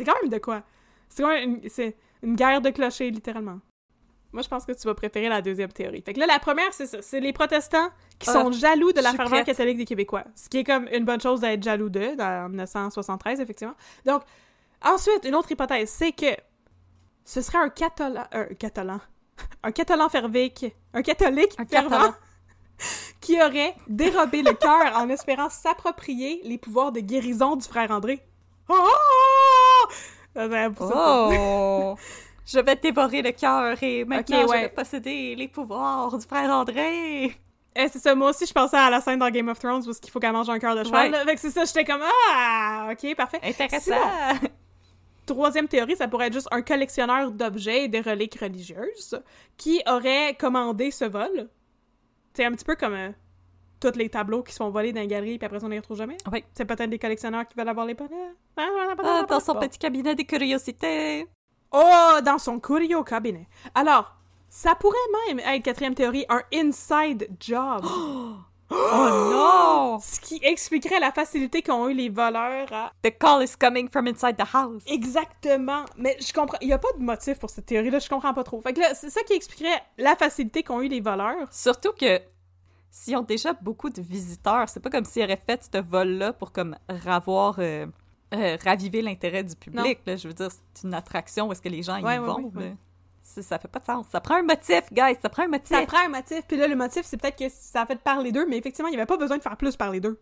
C'est quand même de quoi? C'est quand même une, guerre de clochers, littéralement. Moi, je pense que tu vas préférer la deuxième théorie. Fait que là, la première, c'est ça. C'est les protestants qui Ah, sont jaloux de la ferveur catholique des Québécois. Ce qui est comme une bonne chose d'être jaloux d'eux, dans 1973, effectivement. Donc, ensuite, une autre hypothèse, c'est que ce serait un catholan... Un catholan... Un catholan fervique... Un catholique Un fervent catalan. qui aurait dérobé le cœur en espérant s'approprier les pouvoirs de guérison du frère André. Oh! Ça- ça- Oh! Je vais te dévorer le cœur et maintenant ouais. je vais posséder les pouvoirs du frère André. Eh, c'est ça, moi aussi, je pensais à la scène dans Game of Thrones où il faut qu'elle mange un cœur de cheval. Ouais. Fait que c'est ça, j'étais comme Ah! Ok, parfait. Intéressant. Sinon, troisième théorie, ça pourrait être juste un collectionneur d'objets et de reliques religieuses qui aurait commandé ce vol. C'est un petit peu comme euh, tous les tableaux qui se font voler dans les galeries puis après ça, on les retrouve jamais. C'est peut-être des collectionneurs qui veulent avoir les bonnets. Ah, dans son Bon. petit cabinet des curiosités. Oh, dans son curio cabinet. Alors, ça pourrait même être, quatrième théorie, un inside job. Oh non! Ce qui expliquerait la facilité qu'ont eu les voleurs à... The call is coming from inside the house. Exactement. Mais je comprends... Il n'y a pas de motif pour cette théorie-là, je comprends pas trop. Fait que là, c'est ça qui expliquerait la facilité qu'ont eu les voleurs. Surtout que s'ils ont déjà beaucoup de visiteurs, c'est pas comme s'ils auraient fait ce vol-là pour comme ravoir, euh, euh, raviver l'intérêt du public. Là, je veux dire, c'est une attraction où est-ce que les gens Ouais, y ouais, vont. ouais. C'est- Ça fait pas de sens. Ça prend un motif, guys. Ça prend un motif. Ça prend un motif, puis là, le motif, c'est peut-être que ça a fait parler d'eux, mais effectivement, il n'y avait pas besoin de faire plus parler d'eux.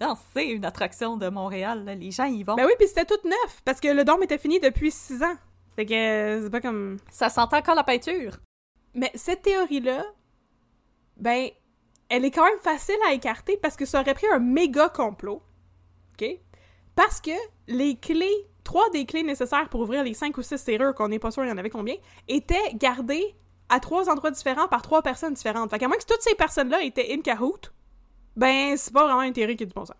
Non, c'est une attraction de Montréal. là. Les gens y vont. Ben oui, puis c'était tout neuf, parce que le dôme était fini depuis six ans. Fait que euh, c'est pas comme... Ça sent encore la peinture. Mais cette théorie-là, ben, elle est quand même facile à écarter parce que ça aurait pris un méga complot. OK? Parce que les clés, trois des clés nécessaires pour ouvrir les cinq ou six serrures, qu'on n'est pas sûr il y en avait combien, étaient gardées à trois endroits différents par trois personnes différentes. Fait qu'à moins que toutes ces personnes-là étaient in cahoot, ben, c'est pas vraiment une théorie qui est du bon sens.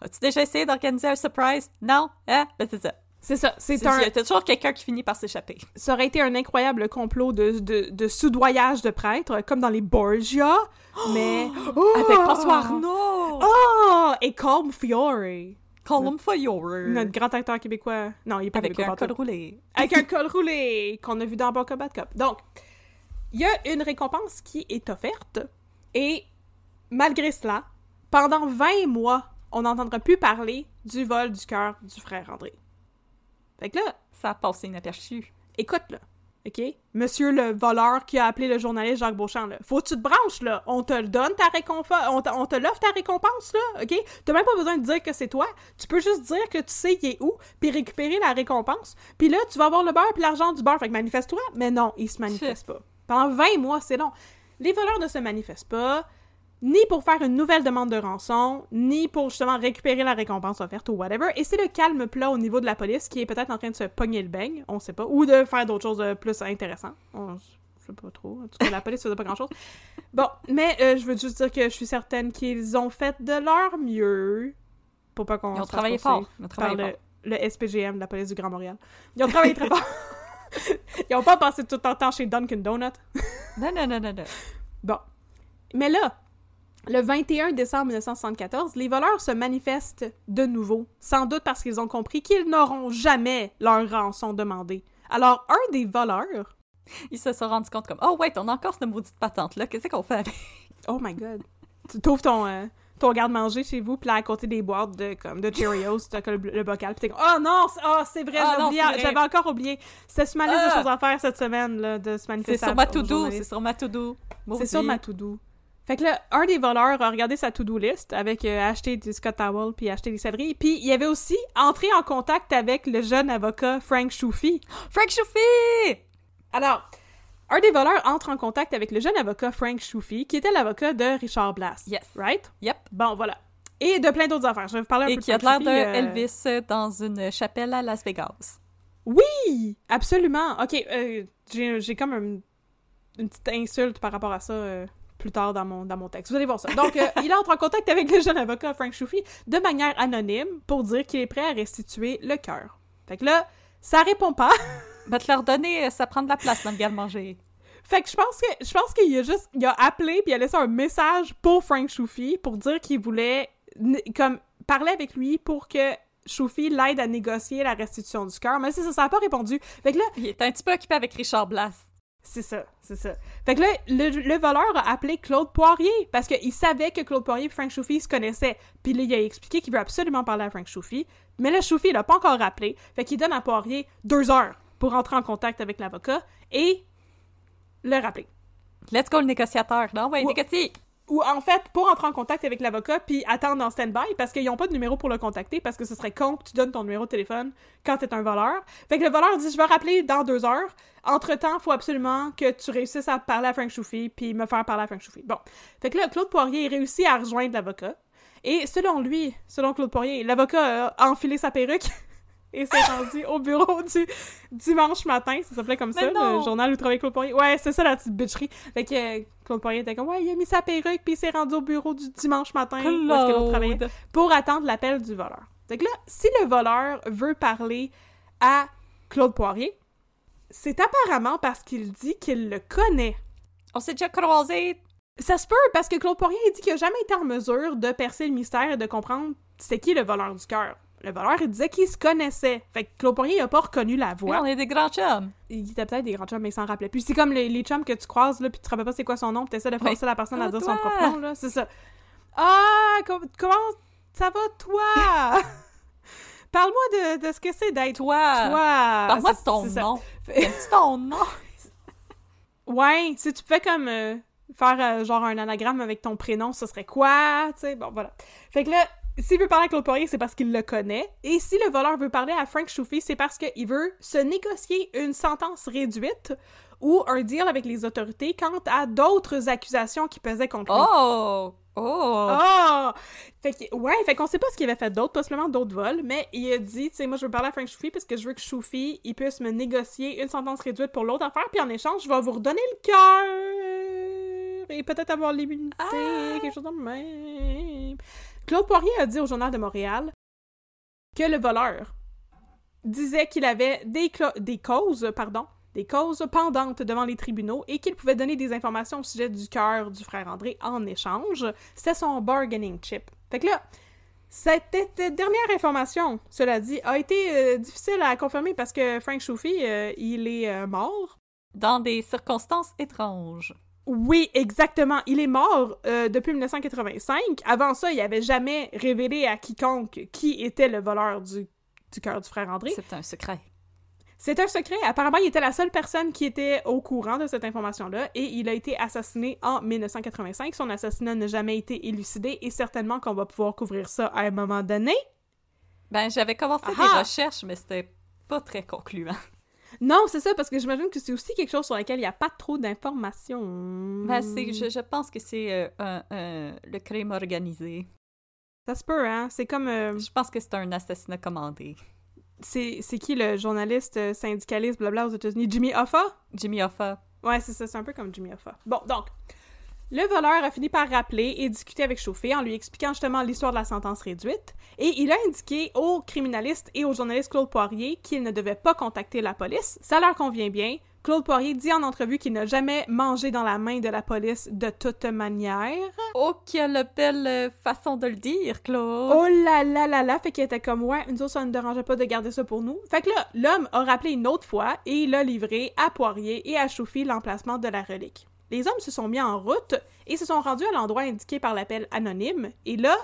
As-tu déjà essayé d'organiser un surprise? Non? Hein? Ben c'est ça. C'est ça. C'est un, Il y a toujours quelqu'un qui finit par s'échapper. ça aurait été un incroyable complot de, de, de soudoyage de prêtres, comme dans les Borgia, mais Avec François Arnaud! Oh! Et Colm Fiore. Colum Fiore. Notre grand acteur québécois. Non, il est pas Avec québécois. un pas col roulé. Avec un col roulé qu'on a vu dans Bon Cop, Bad Cop. Donc, il y a une récompense qui est offerte et malgré cela, pendant 20 mois, on n'entendra plus parler du vol du cœur du frère André. Fait que là, Ça a passé inaperçu. écoute là, OK? Monsieur le voleur qui a appelé le journaliste Jacques Beauchamp, là. Faut que tu te branches, là. On te le donne, ta récompense. On, te- on te l'offre ta récompense, là, OK? T'as même pas besoin de dire que c'est toi. Tu peux juste dire que tu sais il est où, puis récupérer la récompense. Puis là, tu vas avoir le beurre puis l'argent du beurre. Fait que manifeste-toi. Mais non, il se manifeste pas. Pendant 20 mois, c'est long. Les voleurs ne se manifestent pas, ni pour faire une nouvelle demande de rançon, ni pour justement récupérer la récompense offerte ou whatever. Et c'est le calme plat au niveau de la police qui est peut-être en train de se pogner le beigne, on sait pas, ou de faire d'autres choses de plus intéressantes. On je sais pas trop. En tout cas, la police faisait pas grand-chose. Bon, mais euh, je veux juste dire que je suis certaine qu'ils ont fait de leur mieux pour pas qu'on Ils ont travaillé fort. Ils ont par travaillé le, fort. le SPGM de la police du Grand Montréal. Ils ont travaillé très fort. Ils ont pas passé tout leur temps chez Dunkin' Donut. Non, non, non, non, non. Bon. Mais là, le 21 décembre 1974, les voleurs se manifestent de nouveau, sans doute parce qu'ils ont compris qu'ils n'auront jamais leur rançon demandée. Alors, un des voleurs... Ils se sont rendus compte comme Oh, wait, on a encore cette maudite patente-là. Qu'est-ce qu'on fait avec? Oh my god. Tu trouves ton, euh, ton garde-manger chez vous, puis là, à côté des boîtes de, comme, de Cheerios, t'as le, le bocal, puis t'es comme « Oh non! c'est- Oh, c'est vrai, Ah c'est vrai. j'avais encore oublié. » C'était sur ma liste de Ah. choses à faire cette semaine, là, de se manifester. C'est sur ma to-do. C'est sur ma to-do. C'est sur ma to-do. Fait que là, un des voleurs a regardé sa to-do list avec euh, acheter du Scott Towel puis acheter des céleris. Puis il y avait aussi entré en contact avec le jeune avocat Frank Choufi. Frank Choufi! Alors, un des voleurs entre en contact avec le jeune avocat Frank Choufi, qui était l'avocat de Richard Blass. Yes. Right? Yep. Bon, voilà. Et de plein d'autres affaires. Je vais vous parler un Et peu de qui a Frank l'air de Choufi, euh, Elvis dans une chapelle à Las Vegas. Oui! Absolument! Ok, euh, j'ai j'ai comme un- une petite insulte par rapport à ça euh, plus tard dans mon, dans mon texte. Vous allez voir ça. Donc, euh, il entre en contact avec le jeune avocat Frank Shufi de manière anonyme pour dire qu'il est prêt à restituer le cœur. Fait que là, ça répond pas. Va te leur donner, euh, ça prend de la place dans le garde-manger. Fait que je pense que je pense qu'il a juste il a appelé puis il a laissé un message pour Frank Shufi pour dire qu'il voulait comme parler avec lui pour que Shufi l'aide à négocier la restitution du cœur. Mais ça, ça a pas répondu. Fait que là, Il est un petit peu occupé avec Richard Blas. C'est ça, c'est ça. Fait que là, le, le voleur a appelé Claude Poirier parce qu'il savait que Claude Poirier et Frank Shufi se connaissaient. Puis là, il a expliqué qu'il veut absolument parler à Frank Shufi. Mais là, Shufi, il l'a pas encore rappelé. Fait qu'il donne à Poirier deux heures pour entrer en contact avec l'avocat et le rappeler. Let's go, le négociateur. Non, Ouais. négocie. Ou en fait, pour entrer en contact avec l'avocat puis attendre en stand-by parce qu'ils n'ont pas de numéro pour le contacter parce que ce serait con que tu donnes ton numéro de téléphone quand t'es un voleur. Fait que le voleur dit Je vais rappeler dans deux heures. Entre-temps, faut absolument que tu réussisses à parler à Frank Choufi puis me faire parler à Frank Choufi. Bon. Fait que là, Claude Poirier réussit à rejoindre l'avocat. Et selon lui, selon Claude Poirier, l'avocat a enfilé sa perruque et s'est rendu au bureau du dimanche matin. Ça s'appelait comme Mais ça, non! le journal où travaillait Claude Poirier. Ouais, c'est ça la petite bitcherie. Fait que Claude Poirier était comme, ouais, il a mis sa perruque puis il s'est rendu au bureau du dimanche matin est-ce que l'autre travaillait, pour attendre l'appel du voleur. Fait que là, si le voleur veut parler à Claude Poirier, c'est apparemment parce qu'il dit qu'il le connaît. On s'est déjà croisés. Ça se peut parce que Claude Poirier dit qu'il a jamais été en mesure de percer le mystère et de comprendre c'était qui le voleur du cœur. Le voleur, il disait qu'il se connaissait. Fait que Claude Poirier a pas reconnu la voix. on est des grands chums. Il était peut-être des grands chums, mais il s'en rappelait plus. C'est comme les, les chums que tu croises, là, puis tu te rappelles pas c'est quoi son nom, puis t'essaies de forcer Oui. la personne à dire toi! son propre nom, là. C'est ça. Ah, com- comment ça va, toi? Parle-moi de, de ce que c'est d'être Toi. toi. Parle-moi C'est- de ton c'est nom. Aimes-tu ton nom? Ouais, si tu pouvais comme euh, faire euh, genre un anagramme avec ton prénom, ce serait quoi? Tu sais, bon, voilà. Fait que là, s'il veut parler à Claude Poirier, c'est parce qu'il le connaît. Et si le voleur veut parler à Frank Choufi, c'est parce qu'il veut se négocier une sentence réduite ou un deal avec les autorités quant à d'autres accusations qui pesaient contre lui. Oh! Oh! Oh! Fait que, ouais, fait qu'on sait pas ce qu'il avait fait d'autre, possiblement d'autres vols, mais il a dit, tu sais, moi je veux parler à Frank Choufi parce que je veux que Choufi, il puisse me négocier une sentence réduite pour l'autre affaire, puis en échange, je vais vous redonner le cœur et peut-être avoir l'immunité, quelque chose de même. Claude Poirier a dit au Journal de Montréal que le voleur disait qu'il avait des, causes, pardon, des causes pendantes devant les tribunaux et qu'il pouvait donner des informations au sujet du cœur du frère André en échange. C'était son bargaining chip. Fait que là, cette cette dernière information, cela dit, a été euh, difficile à confirmer parce que Frank Choufi, euh, il est euh, mort. Dans des circonstances étranges. Oui, exactement. Il est mort euh, depuis 1985. Avant ça, il avait jamais révélé à quiconque qui était le voleur du, du cœur du frère André. C'est un secret. C'est un secret. Apparemment, il était la seule personne qui était au courant de cette information-là et il a été assassiné en 1985. Son assassinat n'a jamais été élucidé et certainement qu'on va pouvoir couvrir ça à un moment donné. Ben, j'avais commencé des recherches, mais c'était pas très concluant. Non, c'est ça, parce que j'imagine que c'est aussi quelque chose sur lequel il n'y a pas trop d'informations. Ben, c'est, je, je pense que c'est euh, un- un- le crime organisé. Ça se peut, hein? C'est comme... euh, Je pense que c'est un assassinat commandé. c'est c'est qui le journaliste euh, syndicaliste, blabla, aux États-Unis? Jimmy Hoffa? Jimmy Hoffa. Ouais, c'est ça, c'est un peu comme Jimmy Hoffa. Bon, donc, le voleur a fini par rappeler et discuter avec Chauffé en lui expliquant justement l'histoire de la sentence réduite, et il a indiqué au criminaliste et au journaliste Claude Poirier qu'il ne devait pas contacter la police. Ça leur convient bien. Claude Poirier dit en entrevue qu'il n'a jamais mangé dans la main de la police de toute manière. Oh, quelle belle façon de le dire, Claude! Oh là là là là, fait qu'il était comme ouais, nous autres ça ne dérangeait pas de garder ça pour nous. Fait que là, l'homme a rappelé une autre fois et il a livré à Poirier et à Choufi l'emplacement de la relique. Les hommes se sont mis en route et se sont rendus à l'endroit indiqué par l'appel anonyme et là,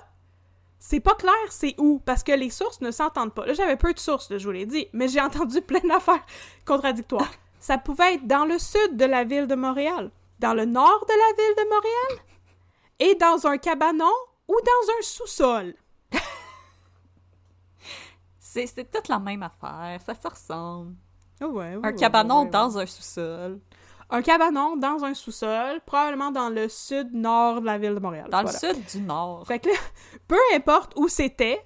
c'est pas clair c'est où parce que les sources ne s'entendent pas. Là, j'avais peu de sources, là, je vous l'ai dit, mais j'ai entendu plein d'affaires contradictoires. Ça pouvait être dans le sud de la ville de Montréal, dans le nord de la ville de Montréal et dans un cabanon ou dans un sous-sol. C'est, toute la même affaire, ça se ressemble. Ouais, ouais, Un ouais, cabanon dans un sous-sol. Un cabanon dans un sous-sol, probablement dans le sud-nord de la ville de Montréal. Dans Voilà. le sud du nord. Fait que là, peu importe où c'était,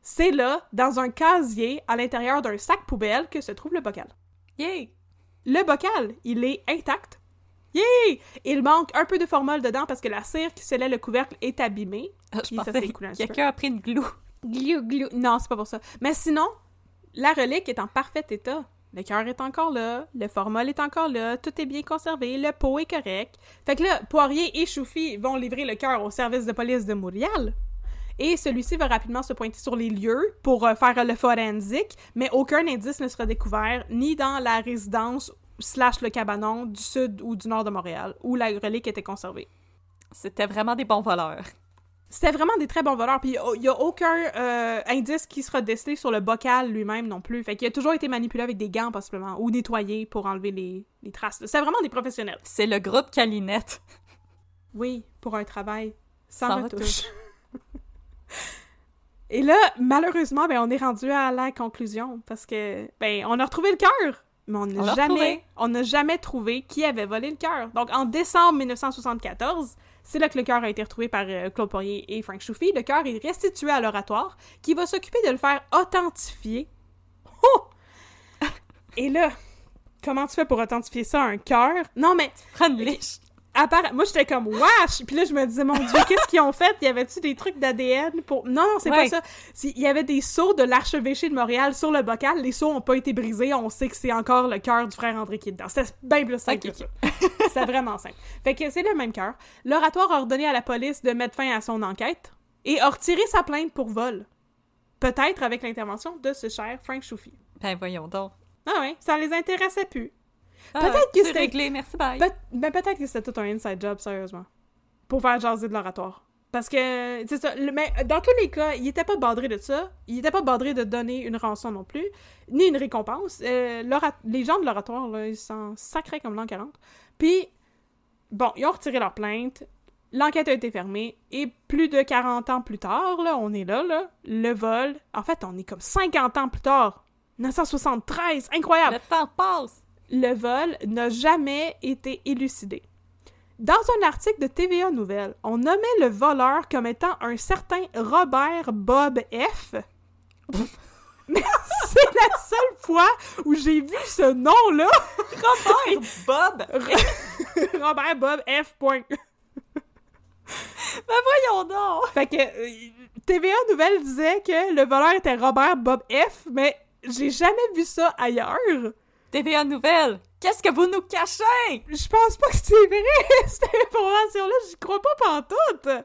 c'est là, dans un casier, à l'intérieur d'un sac poubelle, que se trouve le bocal. Yay! Le bocal, il est intact. Yay! Il manque un peu de formol dedans parce que la cire qui scellait le couvercle est abîmée. Ah, je pensais que quelqu'un a pris une glue. Glou, glou. Non, c'est pas pour ça. Mais sinon, la relique est en parfait état. Le cœur est encore là, le formol est encore là, tout est bien conservé, le pot est correct. Fait que là, Poirier et Choufi vont livrer le cœur au service de police de Montréal. Et celui-ci va rapidement se pointer sur les lieux pour euh, faire le forensique, mais aucun indice ne sera découvert, ni dans la résidence slash le cabanon du sud ou du nord de Montréal, où la relique était conservée. C'était vraiment des bons voleurs. C'était vraiment des très bons voleurs, puis il n'y a aucun euh, indice qui sera décelé sur le bocal lui-même non plus. Fait qu'il a toujours été manipulé avec des gants, possiblement, ou nettoyé pour enlever les, les traces. C'est vraiment des professionnels. C'est le groupe Calinette. Oui, pour un travail sans, Sans retouche. retouche. Et là, malheureusement, ben, on est rendu à la conclusion, parce que, ben, on a retrouvé le cœur, mais on n'a jamais, on n'a jamais trouvé qui avait volé le cœur. Donc, en décembre 1974, c'est là que le cœur a été retrouvé par euh, Claude Poirier et Frank Choufi. Le cœur est restitué à l'oratoire, qui va s'occuper de le faire authentifier. Oh! Et là, comment tu fais pour authentifier ça, un cœur? Non, mais Prends une. Moi j'étais comme wesh! Puis là je me disais mon dieu qu'est-ce qu'ils ont fait? Y avait-tu des trucs d'ADN pour non non c'est Ouais. pas ça. Il y avait des sceaux de l'archevêché de Montréal sur le bocal les sceaux ont pas été brisés on sait que c'est encore le cœur du frère André qui est dedans. C'était bien plus simple que ça. C'était vraiment simple. Fait que c'est le même cœur. L'oratoire a ordonné à la police de mettre fin à son enquête et a retiré sa plainte pour vol. Peut-être avec l'intervention de ce cher Frank Choufi Ben voyons donc. ah ouais ça les intéressait plus Ah, Peut-être que c'est c'était- réglé, merci, bye. Peut- ben peut-être que c'était tout un inside job, sérieusement. Pour faire jaser de l'oratoire. Parce que, c'est ça, le- mais dans tous les cas, il était pas badré de ça. Il était pas badré de donner une rançon non plus, ni une récompense. Euh, les gens de l'oratoire, là, ils s'en sacraient comme l'an 40. Puis, bon, ils ont retiré leur plainte. L'enquête a été fermée. Et plus de 40 ans plus tard, là, on est là, là, le vol. En fait, on est comme 50 ans plus tard. 1973, incroyable! Le temps passe. Le vol n'a jamais été élucidé. Dans un article de TVA Nouvelles, on nommait le voleur comme étant un certain Robert Bob F. Mais c'est la seule fois où j'ai vu ce nom-là. Robert Bob. Robert Bob F. point. Ben voyons donc. Fait que euh, TVA Nouvelles disait que le voleur était Robert Bob F, mais j'ai jamais vu ça ailleurs. TVA Nouvelle. Qu'est-ce que vous nous cachez? Je pense pas que c'est vrai, cette information-là, j'y crois pas pantoute.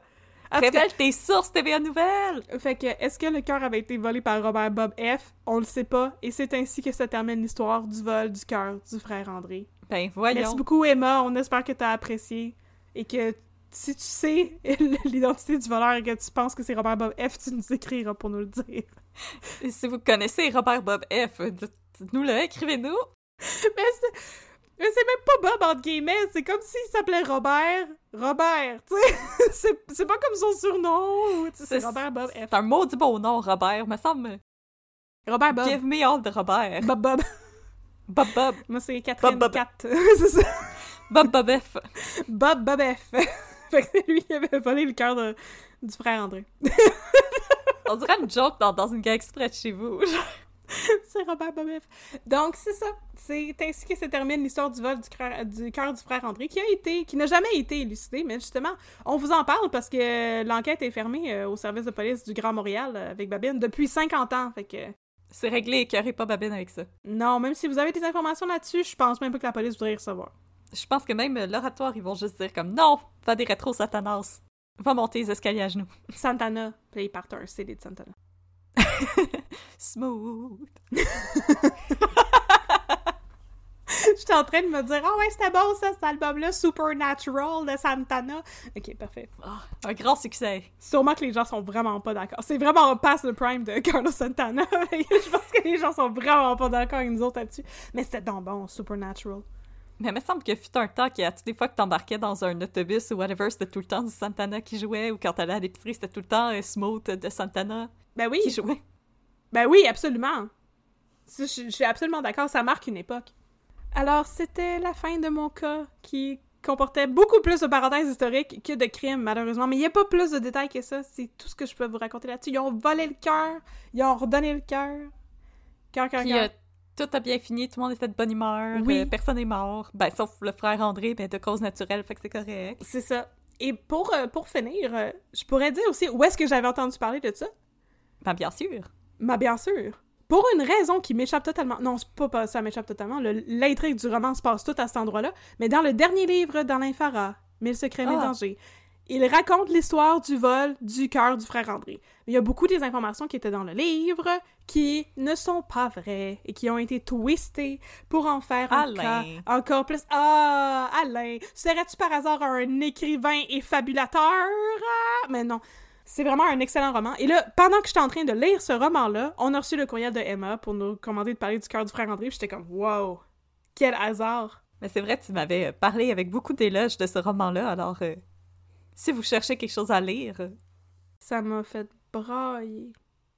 Révèle tes sources, TVA Nouvelle. Fait que, est-ce que le cœur avait été volé par Robert Bob F? On le sait pas, et c'est ainsi que se termine l'histoire du vol du cœur du frère André. Ben voyons. Merci beaucoup, Emma, on espère que t'as apprécié, et que si tu sais l'identité du voleur et que tu penses que c'est Robert Bob F, tu nous écriras pour nous le dire. Et Si vous connaissez Robert Bob F, dites- dites-nous-le, écrivez-nous. Mais c'est... Mais c'est même pas Bob, entre guillemets, c'est comme s'il s'appelait Robert. Robert, tu sais. c'est, c'est pas comme son surnom, c'est Robert Bob F. C'est un maudit beau nom, Robert. Me semble. Robert Bob. Give me all de Robert. Bob Bob. Bob Bob. Moi, c'est Catherine Bob Bob. Cat. c'est ça. Bob Bob F. Bob Bob F. fait que c'est lui qui avait volé le cœur de- du frère André. On dirait une joke dans, dans une gag exprès de chez vous. c'est Robert Bob F. Donc, c'est ça. C'est ainsi que se termine l'histoire du vol du cœur du, cœur du frère André, qui a été, qui n'a jamais été élucidé, mais justement, on vous en parle parce que l'enquête est fermée euh, au service de police du Grand Montréal euh, avec Babine depuis 50 ans. Fait que, C'est réglé, écœurez pas Babine avec ça. non, même si vous avez des informations là-dessus, je pense même pas que la police voudrait y recevoir. Je pense que même l'oratoire, ils vont juste dire comme non, va des rétro satanas. Va monter les escaliers à genoux. Santana, puis ils partent un CD de Santana. Smooth. J'étais en train de me dire, ah ouais, c'était bon ça, cet album-là, Supernatural de Santana. Ok, parfait. Ah, un grand succès. Sûrement que les gens sont vraiment pas d'accord. C'est vraiment past le prime de Carlos Santana. Je pense que les gens sont vraiment pas d'accord avec nous autres là-dessus. Mais c'était donc bon, Supernatural. Mais il me semble que fut un temps qu'à toutes les fois que t'embarquais dans un autobus ou whatever, c'était tout le temps du Santana qui jouait, ou quand t'allais à l'épicerie, c'était tout le temps euh, Smooth de Santana Ben oui, qui jouait? ben oui, absolument. Je, je suis absolument d'accord, ça marque une époque. Alors, c'était la fin de mon cas qui comportait beaucoup plus de parenthèses historiques que de crimes, malheureusement. Mais il n'y a pas plus de détails que ça. C'est tout ce que je peux vous raconter là-dessus. Ils ont volé le cœur, ils ont redonné le cœur. Cœur, cœur, cœur. euh, tout a bien fini, tout le monde était de bonne humeur, Oui. euh, personne n'est mort. Ben, sauf le frère André, ben, de cause naturelle, fait que c'est correct. C'est ça. Et pour, euh, pour finir, je pourrais dire aussi où est-ce que j'avais entendu parler de ça? Ben, bien sûr. Mais bien sûr. Pour une raison qui m'échappe totalement. Non, c'est pas, pas ça m'échappe totalement. Le- L'intrigue du roman se passe tout à cet endroit-là. Mais dans le dernier livre, dans l'Infara, Mille secrets, mille Ah. dangers, il raconte l'histoire du vol du cœur du frère André. Il y a beaucoup des informations qui étaient dans le livre qui ne sont pas vraies et qui ont été twistées pour en faire un cas encore plus. Ah, Alain, serais-tu par hasard un écrivain et fabulateur? Mais non. C'est vraiment un excellent roman. Et là, pendant que j'étais en train de lire ce roman-là, on a reçu le courriel de Emma pour nous commander de parler du cœur du frère André. J'étais comme, wow, quel hasard. Mais c'est vrai, tu m'avais euh, parlé avec beaucoup d'éloges de ce roman-là, alors euh, si vous cherchez quelque chose à lire, euh, Ça m'a fait brailler.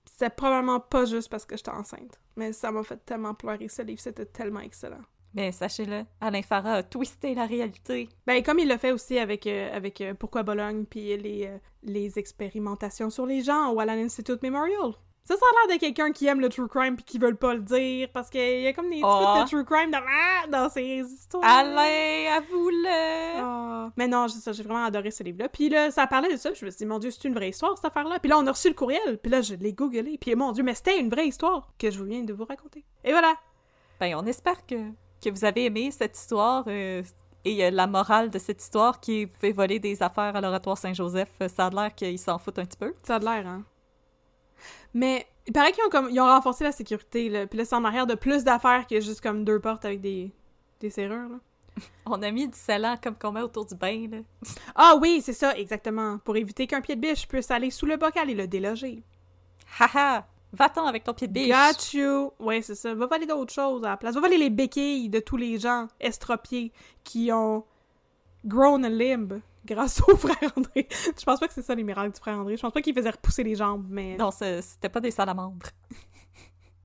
C'était probablement pas juste parce que j'étais enceinte, mais ça m'a fait tellement pleurer. Ce livre, c'était tellement excellent. Mais sachez-le, Alain Farah a twisté la réalité. Ben, comme il l'a fait aussi avec, euh, avec euh, Pourquoi Bologne, puis les, euh, les expérimentations sur les gens au Allen Institute Memorial. Ça, ça a l'air de quelqu'un qui aime le true crime puis qui veut pas le dire, parce qu'il y a comme des petits Oh. bouts de true crime dans, ah, dans ces histoires. Alain, avoue-le! Ah. Mais non, j'ai vraiment adoré ce livre-là. Puis là, ça parlait de ça, je me suis dit, mon Dieu, c'est une vraie histoire, cette affaire-là. Puis là, on a reçu le courriel, puis là, je l'ai googlé, puis mon Dieu, mais c'était une vraie histoire que je viens de vous raconter. Et voilà! Ben, on espère que, que vous avez aimé cette histoire euh, et euh, la morale de cette histoire qui est vous pouvez voler des affaires à l'oratoire Saint-Joseph. euh, Ça a l'air qu'ils s'en foutent un petit peu. Ça a l'air, hein? Mais il paraît qu'ils ont, comme, ils ont renforcé la sécurité, là. Puis là, c'est en arrière de plus d'affaires que juste comme deux portes avec des, des serrures, là. On a mis du scellant comme qu'on met autour du bain, là. Ah oui, c'est ça, exactement. Pour éviter qu'un pied de biche puisse aller sous le bocal et le déloger. Haha! Va-t'en avec ton pied de biche! Got you! Ouais, c'est ça. Va voler d'autres choses à la place. Va voler les béquilles de tous les gens estropiés qui ont grown a limb grâce au frère André. Je pense pas que c'est ça les miracles du frère André. Je pense pas qu'il faisait repousser les jambes, mais... Non, c'était pas des salamandres.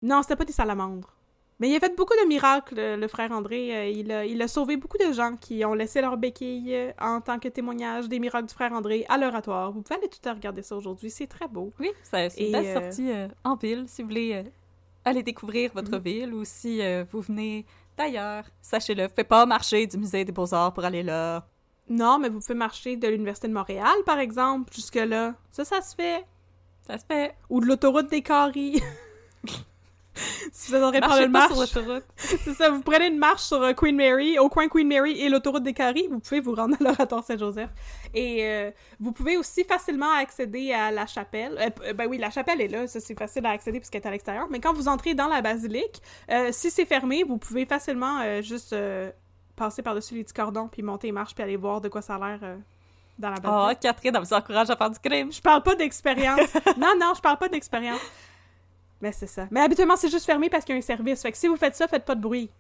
Non, c'était pas des salamandres. Mais il a fait beaucoup de miracles, le, le frère André. Euh, il, a, il a sauvé beaucoup de gens qui ont laissé leur béquille euh, en tant que témoignage des miracles du frère André à l'oratoire. Vous pouvez aller tout à regarder ça aujourd'hui, c'est très beau. Oui, ça- c'est une belle euh, sortie euh, en ville si vous voulez euh, aller découvrir votre Mhm. ville ou si euh, vous venez d'ailleurs. Sachez-le, vous pouvez pas marcher du musée des beaux-arts pour aller là. Non, mais vous pouvez marcher de l'Université de Montréal, par exemple, jusque-là. Ça, ça se fait. Ça se fait. Ou de l'autoroute des Caries. si vous Marchez une pas marche, sur l'autoroute. c'est ça, vous prenez une marche sur euh, Queen Mary, au coin Queen Mary et l'autoroute des Caries, vous pouvez vous rendre à l'oratoire Saint-Joseph. Et euh, vous pouvez aussi facilement accéder à la chapelle. Euh, ben oui, la chapelle est là, ça c'est facile à accéder puisqu'elle est à l'extérieur. Mais quand vous entrez dans la basilique, euh, si c'est fermé, vous pouvez facilement juste passer par-dessus les petits cordons, puis monter les marches, puis aller voir de quoi ça a l'air dans la basilique. Ah, Catherine, elle vous encourage à faire du crime. Je parle pas d'expérience. non, non, je parle pas d'expérience. Mais c'est ça. Mais habituellement, c'est juste fermé parce qu'il y a un service. Fait que si vous faites ça, faites pas de bruit.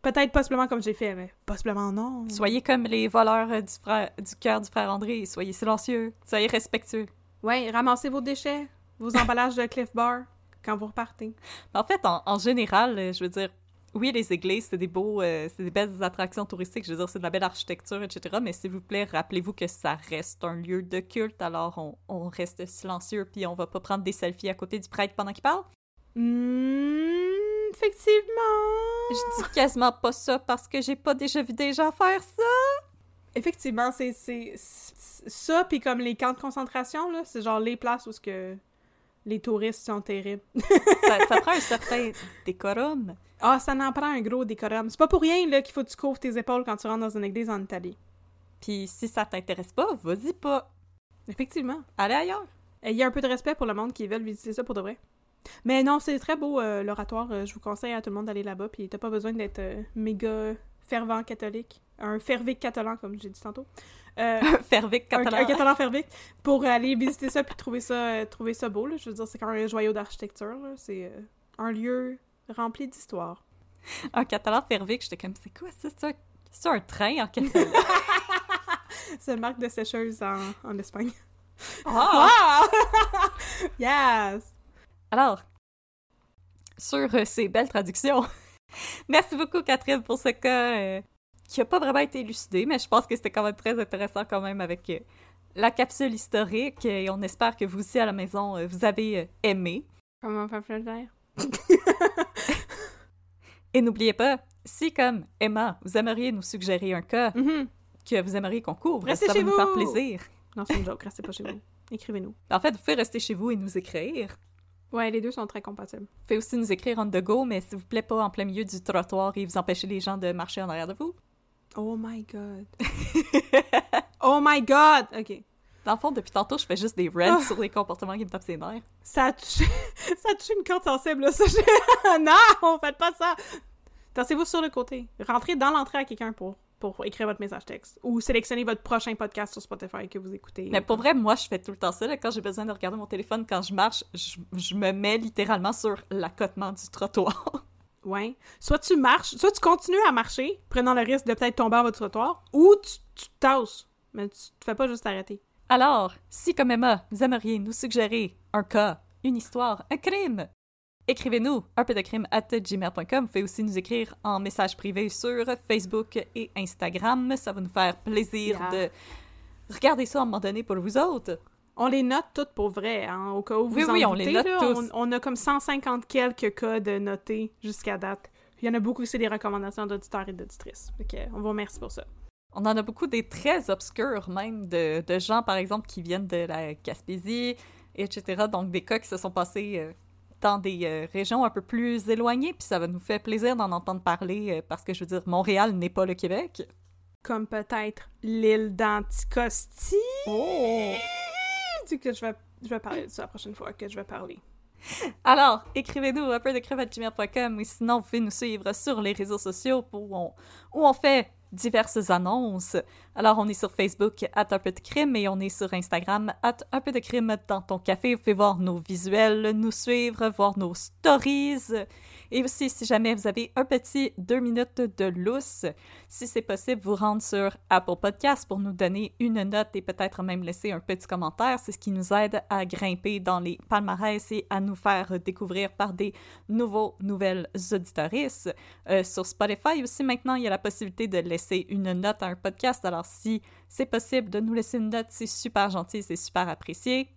Peut-être possiblement comme j'ai fait, mais possiblement non. Soyez comme les voleurs euh, du, frère, du cœur du frère André. Soyez silencieux. Soyez respectueux. Ouais, ramassez vos déchets, vos emballages de Cliff Bar quand vous repartez. En fait, en, en général, euh, je veux dire, oui, les églises, c'est des beaux, euh, c'est des belles attractions touristiques. Je veux dire, c'est de la belle architecture, etc. Mais s'il vous plaît, rappelez-vous que ça reste un lieu de culte. Alors, on, on reste silencieux, puis on va pas prendre des selfies à côté du prêtre pendant qu'il parle. Hmm, effectivement. Je dis quasiment pas ça parce que j'ai pas déjà vu des gens faire ça. Effectivement, c'est ça, puis comme les camps de concentration, là, c'est genre les places où ce que les touristes sont terribles. ça. ça prend un certain décorum. Ah, ça n'en prend un gros décorum. C'est pas pour rien là qu'il faut que tu couvres tes épaules quand tu rentres dans une église en Italie. Puis si ça t'intéresse pas, vas-y pas. Effectivement. Allez ailleurs. Il y a un peu de respect pour le monde qui veulent visiter ça pour de vrai. Mais non, c'est très beau euh, l'oratoire. Euh, je vous conseille à tout le monde d'aller là-bas. Puis t'as pas besoin d'être euh, méga fervent catholique. Un fervique catalan, comme j'ai dit tantôt. Euh, Fervic un, catalan. un catalan fervique. Pour aller visiter ça puis trouver ça, trouver ça beau. Là. Je veux dire, c'est quand même un joyau d'architecture. C'est un lieu rempli d'histoire. Un catalan fervic, j'étais comme, c'est quoi ça? C'est un, un train en catalan? C'est une marque de sécheuse en, en Espagne. Ah! Ah! yes! Alors, sur euh, ces belles traductions, merci beaucoup Catherine pour ce cas euh, qui a pas vraiment été élucidé, mais je pense que c'était quand même très intéressant quand même avec euh, la capsule historique et on espère que vous aussi à la maison, euh, vous avez aimé. Comment faire plaisir? Et n'oubliez pas, si comme Emma, vous aimeriez nous suggérer un cas Mhm. que vous aimeriez qu'on couvre, Restez ça chez va nous faire vous! plaisir. Non, c'est une joke, restez pas chez vous. Écrivez-nous. En fait, vous pouvez rester chez vous et nous écrire. Ouais, les deux sont très compatibles. Vous pouvez aussi nous écrire on the go, mais s'il vous plaît pas en plein milieu du trottoir et vous empêchez les gens de marcher en arrière de vous. Oh my god. oh my god! Ok. Dans le fond, depuis tantôt, je fais juste des rants Ah. sur les comportements qui me tapent ses nerfs. Ça a touché, ça a touché une corde sensible, là. Ça, non, faites pas ça! Tassez-vous sur le côté. Rentrez dans l'entrée à quelqu'un pour, pour écrire votre message texte. Ou sélectionnez votre prochain podcast sur Spotify que vous écoutez. Mais pour vrai, moi, je fais tout le temps ça. là. Quand j'ai besoin de regarder mon téléphone, quand je marche, je, je me mets littéralement sur l'accotement du trottoir. Ouais. Soit tu marches, soit tu continues à marcher, prenant le risque de peut-être tomber en votre trottoir, ou tu, tu tasses. Mais tu te fais pas juste arrêter. Alors, si comme Emma, vous aimeriez nous suggérer un cas, une histoire, un crime, écrivez-nous gmail.com. Vous pouvez aussi nous écrire en message privé sur Facebook et Instagram. Ça va nous faire plaisir Yeah. de regarder ça à un moment donné pour vous autres. On les note toutes pour vrai, hein, au cas où vous Oui, en oui, on les doutez, note là, tous. On, on a comme 150 quelques cas de notés jusqu'à date. Il y en a beaucoup, c'est des recommandations d'auditeurs et d'auditrices. On vous remercie pour ça. On en a beaucoup des très obscurs, même de, de gens, par exemple, qui viennent de la Gaspésie, etc. Donc, des cas qui se sont passés euh, dans des euh, régions un peu plus éloignées, puis ça va nous faire plaisir d'en entendre parler, euh, parce que, je veux dire, Montréal n'est pas le Québec. Comme peut-être l'île d'Anticosti. Oh! Sais que je vais, je vais parler de ça la prochaine fois que je vais parler. Alors, écrivez-nous un peu de ou sinon, vous pouvez nous suivre sur les réseaux sociaux où on, où on fait diverses annonces. Alors, on est sur Facebook, at un peu de crime, et on est sur Instagram, at un peu de crime dans ton café. Vous pouvez voir nos visuels, nous suivre, voir nos stories. Et aussi, si jamais vous avez un petit deux minutes de lousse, si c'est possible, vous rendre sur Apple Podcast pour nous donner une note et peut-être même laisser un petit commentaire. C'est ce qui nous aide à grimper dans les palmarès et à nous faire découvrir par des nouveaux, nouvelles auditorices. Euh, sur Spotify aussi, maintenant, il y a la possibilité de laisser une note à un podcast. Alors, si c'est possible de nous laisser une note, c'est super gentil, c'est super apprécié.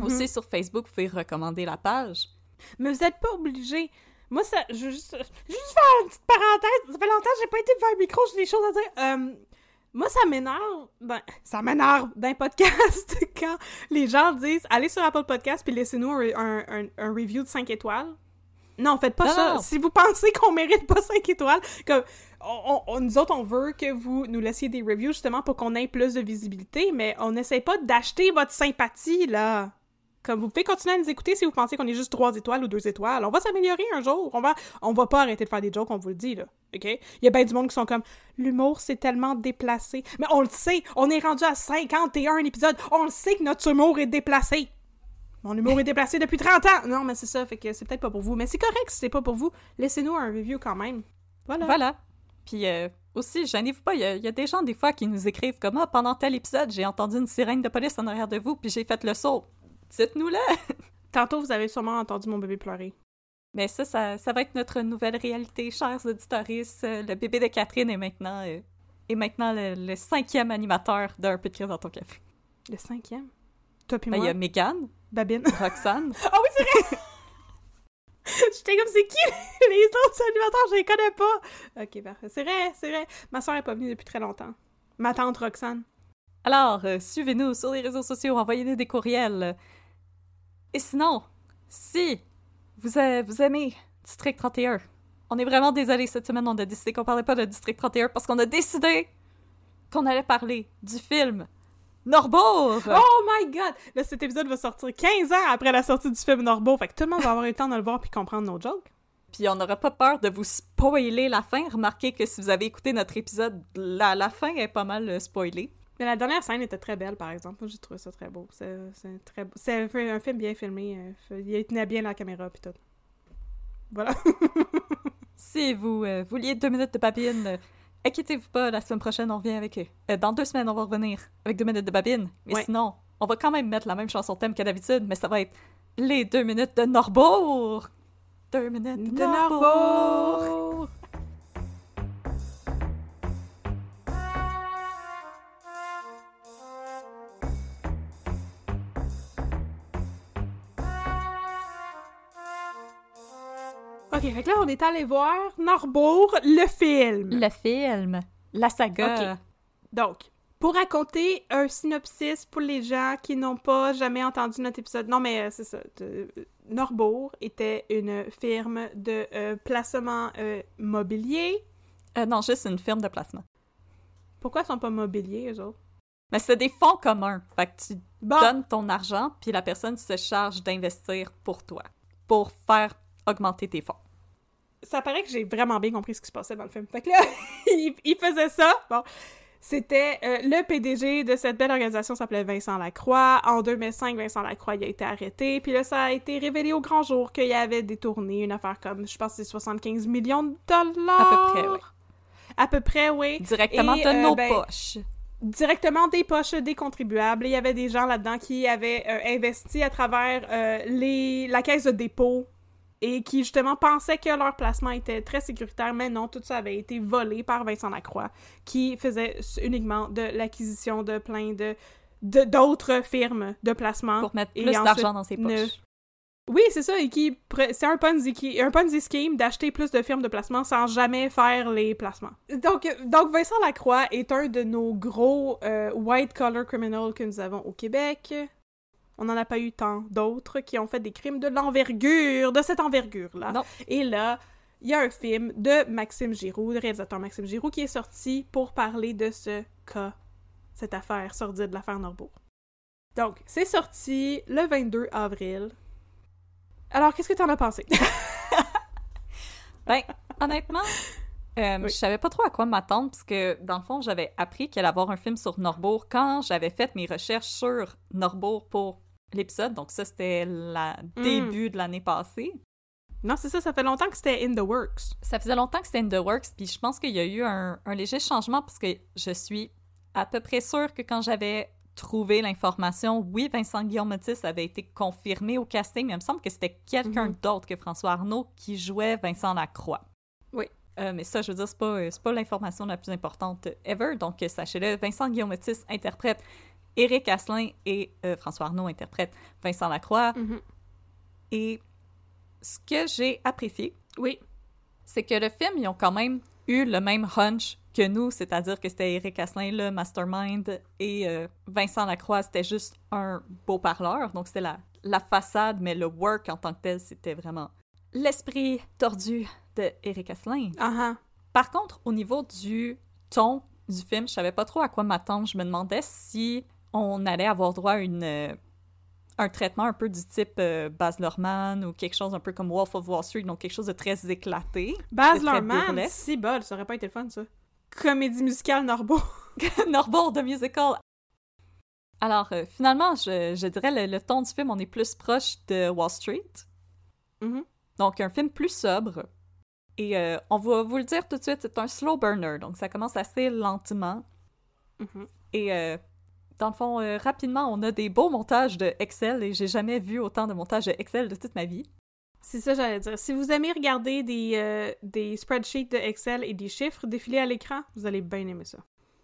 Aussi, sur Facebook, vous pouvez recommander la page. Mais vous n'êtes pas obligé. Moi, ça. Je veux juste, juste faire une petite parenthèse. Ça fait longtemps que j'ai pas été devant un micro, j'ai des choses à dire. Euh, moi, ça m'énerve. Ben, ça m'énerve d'un podcast quand les gens disent allez sur Apple Podcast puis laissez-nous un, un- un- un review de 5 étoiles. Non, faites pas Non, ça. non. Si vous pensez qu'on mérite pas 5 étoiles, comme on, on- nous autres, on veut que vous nous laissiez des reviews justement pour qu'on ait plus de visibilité, mais on n'essaie pas d'acheter votre sympathie, là. Comme vous pouvez continuer à nous écouter si vous pensez qu'on est juste 3 étoiles ou 2 étoiles. On va s'améliorer un jour. On va, on va pas arrêter de faire des jokes, on vous le dit, là. OK? Il y a bien du monde qui sont comme l'humour, c'est tellement déplacé. Mais on le sait, on est rendu à 51 épisodes. On le sait que notre humour est déplacé. Mon humour est déplacé depuis 30 ans. Non, mais c'est ça, fait que c'est peut-être pas pour vous. Mais c'est correct si c'est pas pour vous. Laissez-nous un review quand même. Voilà. Voilà. Puis euh, aussi, gênez-vous pas, il y, a- il y a des gens des fois qui nous écrivent comme Ah, pendant tel épisode, j'ai entendu une sirène de police en arrière de vous, puis j'ai fait le saut. Dites-nous-le! Tantôt, vous avez sûrement entendu mon bébé pleurer. Mais ça, ça, ça va être notre nouvelle réalité, chers auditoristes. Euh, Le bébé de Catherine est maintenant, euh, est maintenant le, le cinquième animateur d'un peu de crise dans ton café. Le cinquième? Toi puis Ben, il y a Megan, Babine. Roxane. Ah oui, c'est vrai! J'étais comme, c'est qui les autres animateurs? Je les connais pas! Ok, parfait. C'est vrai, c'est vrai. Ma soeur est pas venue depuis très longtemps. Ma tante Roxane. Alors, euh, suivez-nous sur les réseaux sociaux, envoyez-nous des courriels. Et sinon, si vous, vous aimez District 31, on est vraiment désolé cette semaine, on a décidé qu'on parlait pas de District 31 parce qu'on a décidé qu'on allait parler du film Norbourg! Oh my god! Là, cet épisode va sortir 15 ans après la sortie du film Norbo. Fait que tout le monde va avoir eu le temps de le voir puis comprendre nos jokes. Puis on n'aura pas peur de vous spoiler la fin. Remarquez que si vous avez écouté notre épisode, la, la fin est pas mal euh, spoilée. Mais la dernière scène était très belle, par exemple. Moi, j'ai trouvé ça très beau. C'est très beau. C'est un, un film bien filmé. euh, Il tenait bien la caméra puis tout. Voilà. Si vous euh, vouliez deux minutes de babine, euh, inquiétez-vous pas, la semaine prochaine, on revient avec eux. Euh, dans deux semaines, on va revenir avec deux minutes de babine. Mais Ouais. sinon, on va quand même mettre la même chanson thème que d'habitude, mais ça va être les deux minutes de Norbourg! Deux minutes de, De Norbourg! Norbo! OK, fait que là, on est allé voir Norbourg, le film. Le film, la saga. Ok. Donc, pour raconter un synopsis pour les gens qui n'ont pas jamais entendu notre épisode, non mais euh, c'est ça, de- Norbourg était une firme de euh, placement euh, mobilier. Euh, non, juste une firme de placement. Pourquoi ils sont pas mobiliers, eux autres? Mais c'est des fonds communs. Fait que tu Bon, donnes ton argent, puis la personne se charge d'investir pour toi, pour faire augmenter tes fonds. Ça paraît que j'ai vraiment bien compris ce qui se passait dans le film. Fait que là, il, il faisait ça. Bon, c'était euh, le PDG de cette belle organisation s'appelait Vincent Lacroix. En 2005, Vincent Lacroix il a été arrêté. Puis là, ça a été révélé au grand jour qu'il avait détourné une affaire comme, je pense, c'est 75 millions de dollars. À peu près, oui. À peu près, oui. Directement Et, de euh, nos ben, poches. directement des poches des contribuables. Il y avait des gens là-dedans qui avaient euh, investi à travers euh, les, la caisse de dépôt et qui justement pensaient que leur placement était très sécuritaire, mais non, tout ça avait été volé par Vincent Lacroix, qui faisait uniquement de l'acquisition de plein de d'autres firmes de placement. Pour mettre et plus d'argent dans ses ne- poches. Oui, c'est ça, et qui c'est un Ponzi, qui, un Ponzi scheme d'acheter plus de firmes de placement sans jamais faire les placements. Donc, donc Vincent Lacroix est un de nos gros euh, white collar criminals que nous avons au Québec. On n'en a pas eu tant d'autres qui ont fait des crimes de l'envergure, de cette envergure-là. Et là, il y a un film de Maxime Giroux, le réalisateur Maxime Giroux, qui est sorti pour parler de ce cas, cette affaire sordide de l'affaire Norbourg. Donc, c'est sorti le 22 avril. Alors, qu'est-ce que t'en as pensé? Ben, honnêtement, euh, Oui. je savais pas trop à quoi m'attendre parce que, dans le fond, j'avais appris qu'il allait avoir un film sur Norbourg quand j'avais fait mes recherches sur Norbourg pour l'épisode. Donc ça, c'était le Mm. début de l'année passée. non, c'est ça, ça fait longtemps que c'était in the works. Ça faisait longtemps que c'était in the works, puis je pense qu'il y a eu un, un léger changement parce que je suis à peu près sûre que quand j'avais trouvé l'information, oui, Vincent Guillaume Otis avait été confirmé au casting, mais il me semble que c'était quelqu'un Mhm. d'autre que François Arnaud qui jouait Vincent Lacroix. Euh, mais ça, je veux dire, c'est pas, euh, pas l'information la plus importante ever. Donc, euh, sachez-le, Vincent Guillaume Otis interprète Éric Asselin et euh, François Arnaud interprète Vincent Lacroix. Mhm. Et ce que j'ai apprécié, Oui. c'est que le film, ils ont quand même eu le même hunch que nous, c'est-à-dire que c'était Eric Asselin, le mastermind, et euh, Vincent Lacroix, c'était juste un beau parleur. Donc, c'était la, la façade, mais le work en tant que tel, c'était vraiment l'esprit tordu de Eric Asselin. Ah ah. Par contre, au niveau du ton du film, je savais pas trop à quoi m'attendre. Je me demandais si on allait avoir droit à une, euh, un traitement un peu du type euh, Baz Luhrmann ou quelque chose un peu comme Wolf of Wall Street, donc quelque chose de très éclaté. Baz Luhrmann, si bol, ça aurait pas été le fun, ça. Comédie musicale Norbo. Norbourg de musical. Alors, euh, finalement, je, je dirais le, le ton du film, on est plus proche de Wall Street. Mhm. Donc, un film plus sobre. Et euh, on va vous le dire tout de suite, c'est un slow burner. Donc, ça commence assez lentement. Mhm. Et euh, dans le fond, euh, rapidement, on a des beaux montages de Excel et j'ai jamais vu autant de montages de Excel de toute ma vie. C'est ça, j'allais dire. Si vous aimez regarder des, des spreadsheets de Excel et des chiffres défiler à l'écran, vous allez bien aimer ça.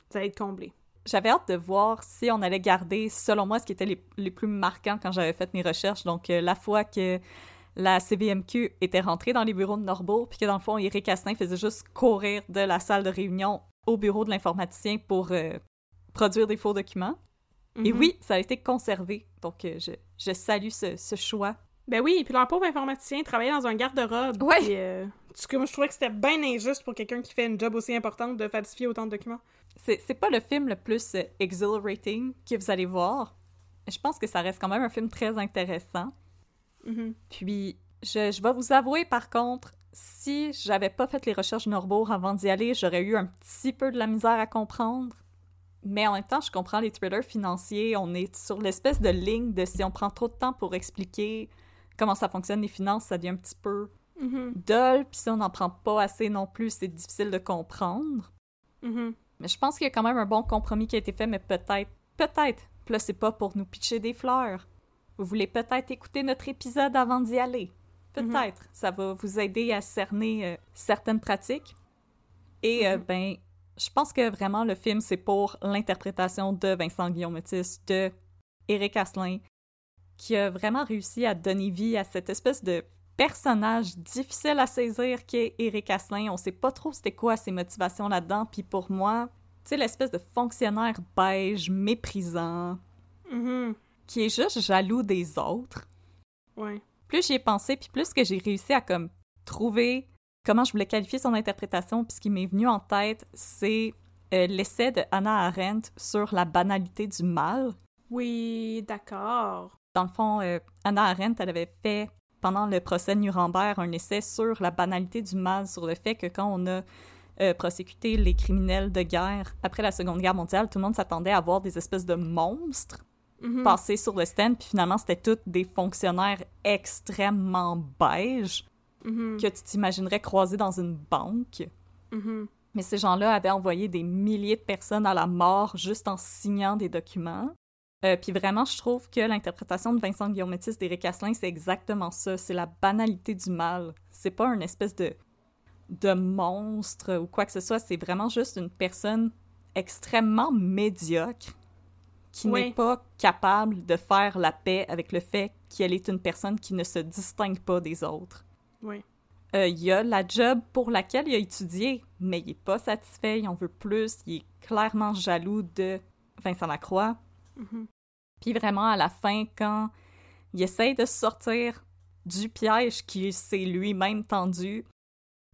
Vous allez être comblé. J'avais hâte de voir si on allait garder, selon moi, ce qui était les, les plus marquants quand j'avais fait mes recherches. Donc, la fois que la CVMQ était rentrée dans les bureaux de Norbourg, puis que dans le fond, Éric Astin faisait juste courir de la salle de réunion au bureau de l'informaticien pour euh, produire des faux documents. Et Mhm. oui, ça a été conservé. Donc, euh, je, je salue ce, ce choix. Ben oui, puis leur pauvre informaticien travaillait dans un garde-robe. Ouais. puis, euh, cas, moi, je trouvais que c'était bien injuste pour quelqu'un qui fait une job aussi importante de falsifier autant de documents. C'est c'est pas le film le plus euh, exhilarating que vous allez voir. Je pense que ça reste quand même un film très intéressant. Mhm. Puis, je, je vais vous avouer, par contre, si j'avais pas fait les recherches Norbourg avant d'y aller, j'aurais eu un petit peu de la misère à comprendre. Mais en même temps, je comprends les thrillers financiers. On est sur l'espèce de ligne de si on prend trop de temps pour expliquer comment ça fonctionne les finances, ça devient un petit peu dull. Puis si on n'en prend pas assez non plus, c'est difficile de comprendre. Mhm. Mais je pense qu'il y a quand même un bon compromis qui a été fait, mais peut-être, peut-être, là, c'est pas pour nous pitcher des fleurs. Vous voulez peut-être écouter notre épisode avant d'y aller. Peut-être. Ça va vous aider à cerner euh, certaines pratiques. Et, euh, ben, je pense que vraiment, le film, c'est pour l'interprétation de Vincent Guillaume Otis, de Éric Asselin, qui a vraiment réussi à donner vie à cette espèce de personnage difficile à saisir qui est Eric Asselin. On sait pas trop c'était quoi ses motivations là-dedans. Puis pour moi, tu sais, l'espèce de fonctionnaire beige, méprisant, Mhm. Qui est juste jaloux des autres. Ouais. Plus j'y ai pensé, puis plus que j'ai réussi à comme trouver comment je voulais qualifier son interprétation, puis ce qui m'est venu en tête, c'est euh, l'essai de Hannah Arendt sur la banalité du mal. Oui, d'accord. Dans le fond, euh, Hannah Arendt, elle avait fait pendant le procès de Nuremberg un essai sur la banalité du mal, sur le fait que quand on a euh, prosécuté les criminels de guerre après la Seconde Guerre mondiale, tout le monde s'attendait à voir des espèces de monstres Mhm. passer sur le stand, puis finalement, c'était tous des fonctionnaires extrêmement beiges Mhm. que tu t'imaginerais croiser dans une banque. Mhm. Mais ces gens-là avaient envoyé des milliers de personnes à la mort juste en signant des documents. Euh, puis vraiment, je trouve que l'interprétation de Vincent Guillaume-Métis d'Éric Asselin, c'est exactement ça. C'est la banalité du mal. C'est pas une espèce de, de monstre ou quoi que ce soit. C'est vraiment juste une personne extrêmement médiocre qui n'est pas capable de faire la paix avec le fait qu'elle est une personne qui ne se distingue pas des autres. Oui. Euh, il y a la job pour laquelle il a étudié, mais il est pas satisfait, il en veut plus, il est clairement jaloux de Vincent Lacroix. Mhm. Puis vraiment, à la fin, quand il essaye de sortir du piège qu'il s'est lui-même tendu,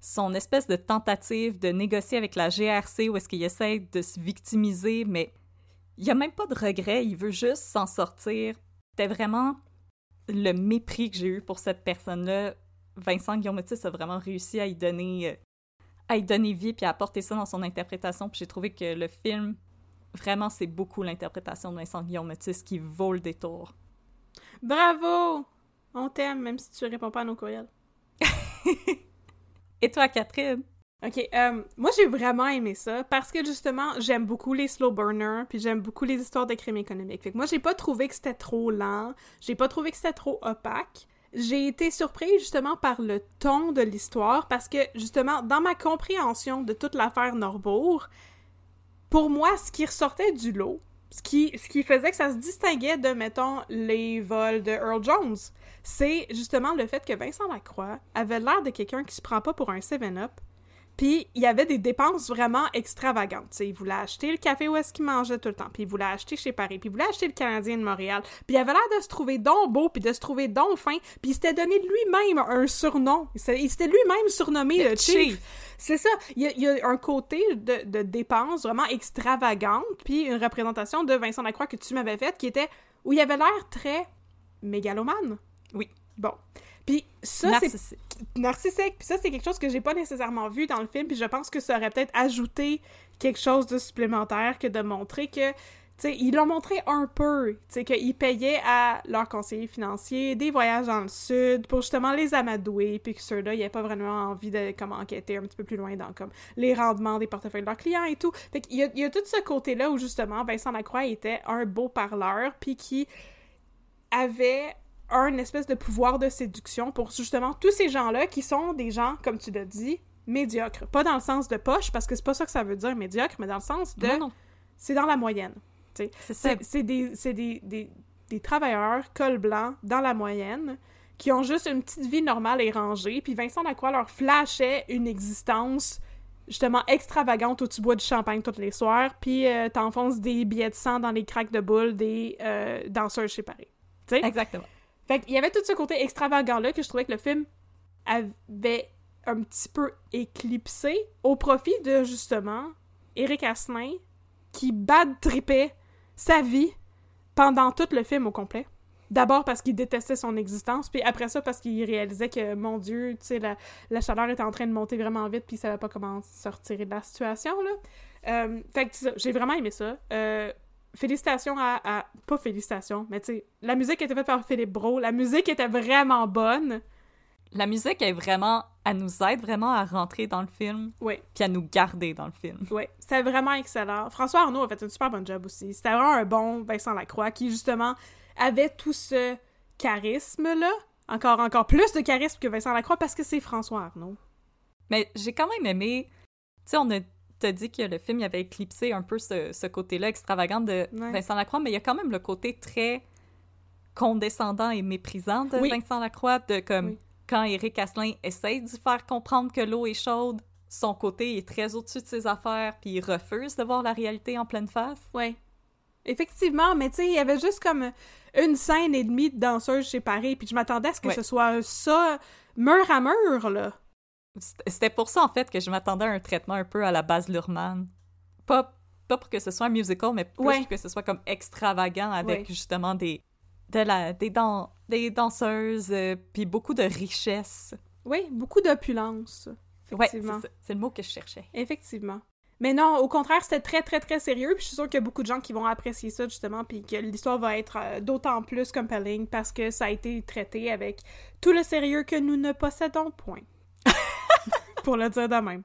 son espèce de tentative de négocier avec la GRC où est-ce qu'il essaye de se victimiser, mais il y a même pas de regret, il veut juste s'en sortir. C'était vraiment le mépris que j'ai eu pour cette personne-là. Vincent Guillaume-Métis a vraiment réussi à y donner euh, à y donner vie puis à apporter ça dans son interprétation. Puis j'ai trouvé que le film, vraiment, c'est beaucoup l'interprétation de Vincent Guillaume-Métis qui vaut le détour. Bravo! On t'aime, même si tu réponds pas à nos courriels. Et toi, Catherine? Ok, euh, moi j'ai vraiment aimé ça parce que justement j'aime beaucoup les slow burners puis j'aime beaucoup les histoires de crime économique. Fait que moi j'ai pas trouvé que c'était trop lent, j'ai pas trouvé que c'était trop opaque. J'ai été surprise justement par le ton de l'histoire parce que justement dans ma compréhension de toute l'affaire Norbourg, pour moi ce qui ressortait du lot, ce qui, ce qui faisait que ça se distinguait de mettons les vols de Earl Jones, c'est justement le fait que Vincent Lacroix avait l'air de quelqu'un qui se prend pas pour un 7-up puis il y avait des dépenses vraiment extravagantes. T'sais, il voulait acheter le café où est-ce qu'il mangeait tout le temps. Puis il voulait acheter chez Paris. Puis il voulait acheter le Canadien de Montréal. Puis il avait l'air de se trouver donc beau, puis de se trouver donc fin. Puis il s'était donné lui-même un surnom. Il s'était lui-même surnommé Le le, Chief. Chief. C'est ça. Il y, a, il y a un côté de, de dépenses vraiment extravagante. Puis une représentation de Vincent Lacroix que tu m'avais faite qui était où il avait l'air très mégalomane. Oui. Bon. Puis ça, c'est Narcissique. Puis ça, c'est quelque chose que j'ai pas nécessairement vu dans le film. Puis je pense que ça aurait peut-être ajouté quelque chose de supplémentaire que de montrer que, tu sais, ils l'ont montré un peu, tu sais, qu'ils payaient à leurs conseillers financiers des voyages dans le sud pour justement les amadouer, puis que ceux-là, ils n'avaient pas vraiment envie de comme enquêter un petit peu plus loin dans comme les rendements des portefeuilles de leurs clients et tout. Fait qu'il y a, il y a tout ce côté-là où justement Vincent Lacroix était un beau parleur, puis qui avait un espèce de pouvoir de séduction pour justement tous ces gens-là qui sont des gens, comme tu l'as dit, médiocres. Pas dans le sens de poche, parce que c'est pas ça que ça veut dire médiocre, mais dans le sens de... C'est dans la moyenne. C'est des, c'est des, des, des travailleurs, col blanc, dans la moyenne, qui ont juste une petite vie normale et rangée, puis Vincent Lacroix leur flashait une existence justement extravagante où tu bois du champagne tous les soirs, puis euh, t'enfonces des billets de sang dans les craques de boules des euh, danseurs chez Paris. Tu sais? Exactement. Fait qu'il y avait tout ce côté extravagant-là que je trouvais que le film avait un petit peu éclipsé au profit de, justement, Eric Asselin qui bad tripait sa vie pendant tout le film au complet. D'abord parce qu'il détestait son existence, puis après ça parce qu'il réalisait que, mon Dieu, tu sais, la, chaleur était en train de monter vraiment vite, puis il savait pas comment se retirer de la situation, là. Euh, fait j'ai vraiment aimé ça. Euh, félicitations à, à- Pas félicitations, mais tu sais, la musique était faite par Philippe Bro, la musique était vraiment bonne. La musique est vraiment... Elle nous aide vraiment à rentrer dans le film, Oui, puis à nous garder dans le film. oui, c'était vraiment excellent. François Arnaud a fait un super bon job aussi. C'était vraiment un bon Vincent Lacroix qui, justement, avait tout ce charisme-là. Encore, encore plus de charisme que Vincent Lacroix parce que c'est François Arnaud. Mais j'ai quand même aimé... Tu sais, on a t'as dit que le film il avait éclipsé un peu ce, ce côté-là extravagant de Ouais. Vincent Lacroix, mais il y a quand même le côté très condescendant et méprisant de Oui. Vincent Lacroix, de comme... Oui. quand Eric Asselin essaye de faire comprendre que l'eau est chaude, son côté est très au-dessus de ses affaires, puis il refuse de voir la réalité en pleine face. Ouais. Effectivement, mais tu sais, il y avait juste comme une scène et demie de danseuses séparées, puis je m'attendais à ce que Ouais. ce soit ça, mur à mur, là. C'était- pour ça, en fait, que je m'attendais à un traitement un peu à la base Luhrmann. Pas, pas pour que ce soit un musical, mais plus Ouais. que ce soit comme extravagant avec Ouais. justement des, de la, des, dan- des danseuses, euh, puis beaucoup de richesse. Oui, beaucoup d'opulence. Ça. c'est le mot que je cherchais. Effectivement. Mais non, au contraire, c'était très, très, très sérieux. Puis je suis sûre qu'il y a beaucoup de gens qui vont apprécier ça, justement, puis que l'histoire va être euh, d'autant plus compelling parce que ça a été traité avec tout le sérieux que nous ne possédons point. Pour le dire de même.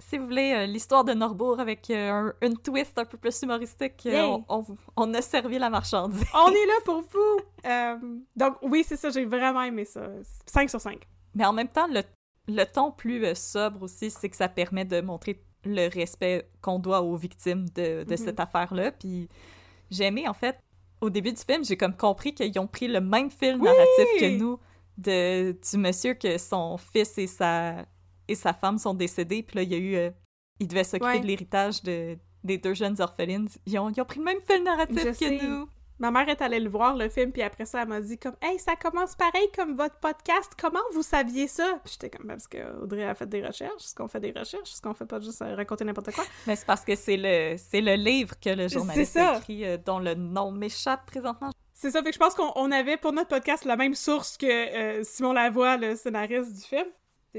Si vous voulez euh, l'histoire de Norbourg avec euh, un- une twist un peu plus humoristique, euh, on, on, vous- on a servi la marchandise. On est là pour vous! Euh, donc, oui, c'est ça, j'ai vraiment aimé ça. 5 sur 5. Mais en même temps, le, le ton plus sobre aussi, c'est que ça permet de montrer le respect qu'on doit aux victimes de, de Mhm. cette affaire-là. Puis j'ai aimé, en fait, au début du film, j'ai comme compris qu'ils ont pris le même fil narratif que nous de, du monsieur que son fils et sa, et sa femme sont décédés. Puis là, il y a eu... euh, il devait s'occuper Ouais. de l'héritage de, des deux jeunes orphelines. Ils ont, ils ont pris le même fil narratif Je que sais. nous. Ma mère est allée le voir, le film, puis après ça, elle m'a dit comme « Hey, ça commence pareil comme votre podcast, comment vous saviez ça? » Puis j'étais comme « Ben, Parce que Audrey a fait des recherches, est-ce qu'on fait des recherches? Est-ce qu'on fait pas juste euh, raconter n'importe quoi? Mais c'est parce que c'est le, c'est le livre que le journaliste a écrit, euh, dont le nom m'échappe présentement. » C'est ça, fait que je pense qu'on on avait pour notre podcast la même source que euh, Simon Lavoie, le scénariste du film.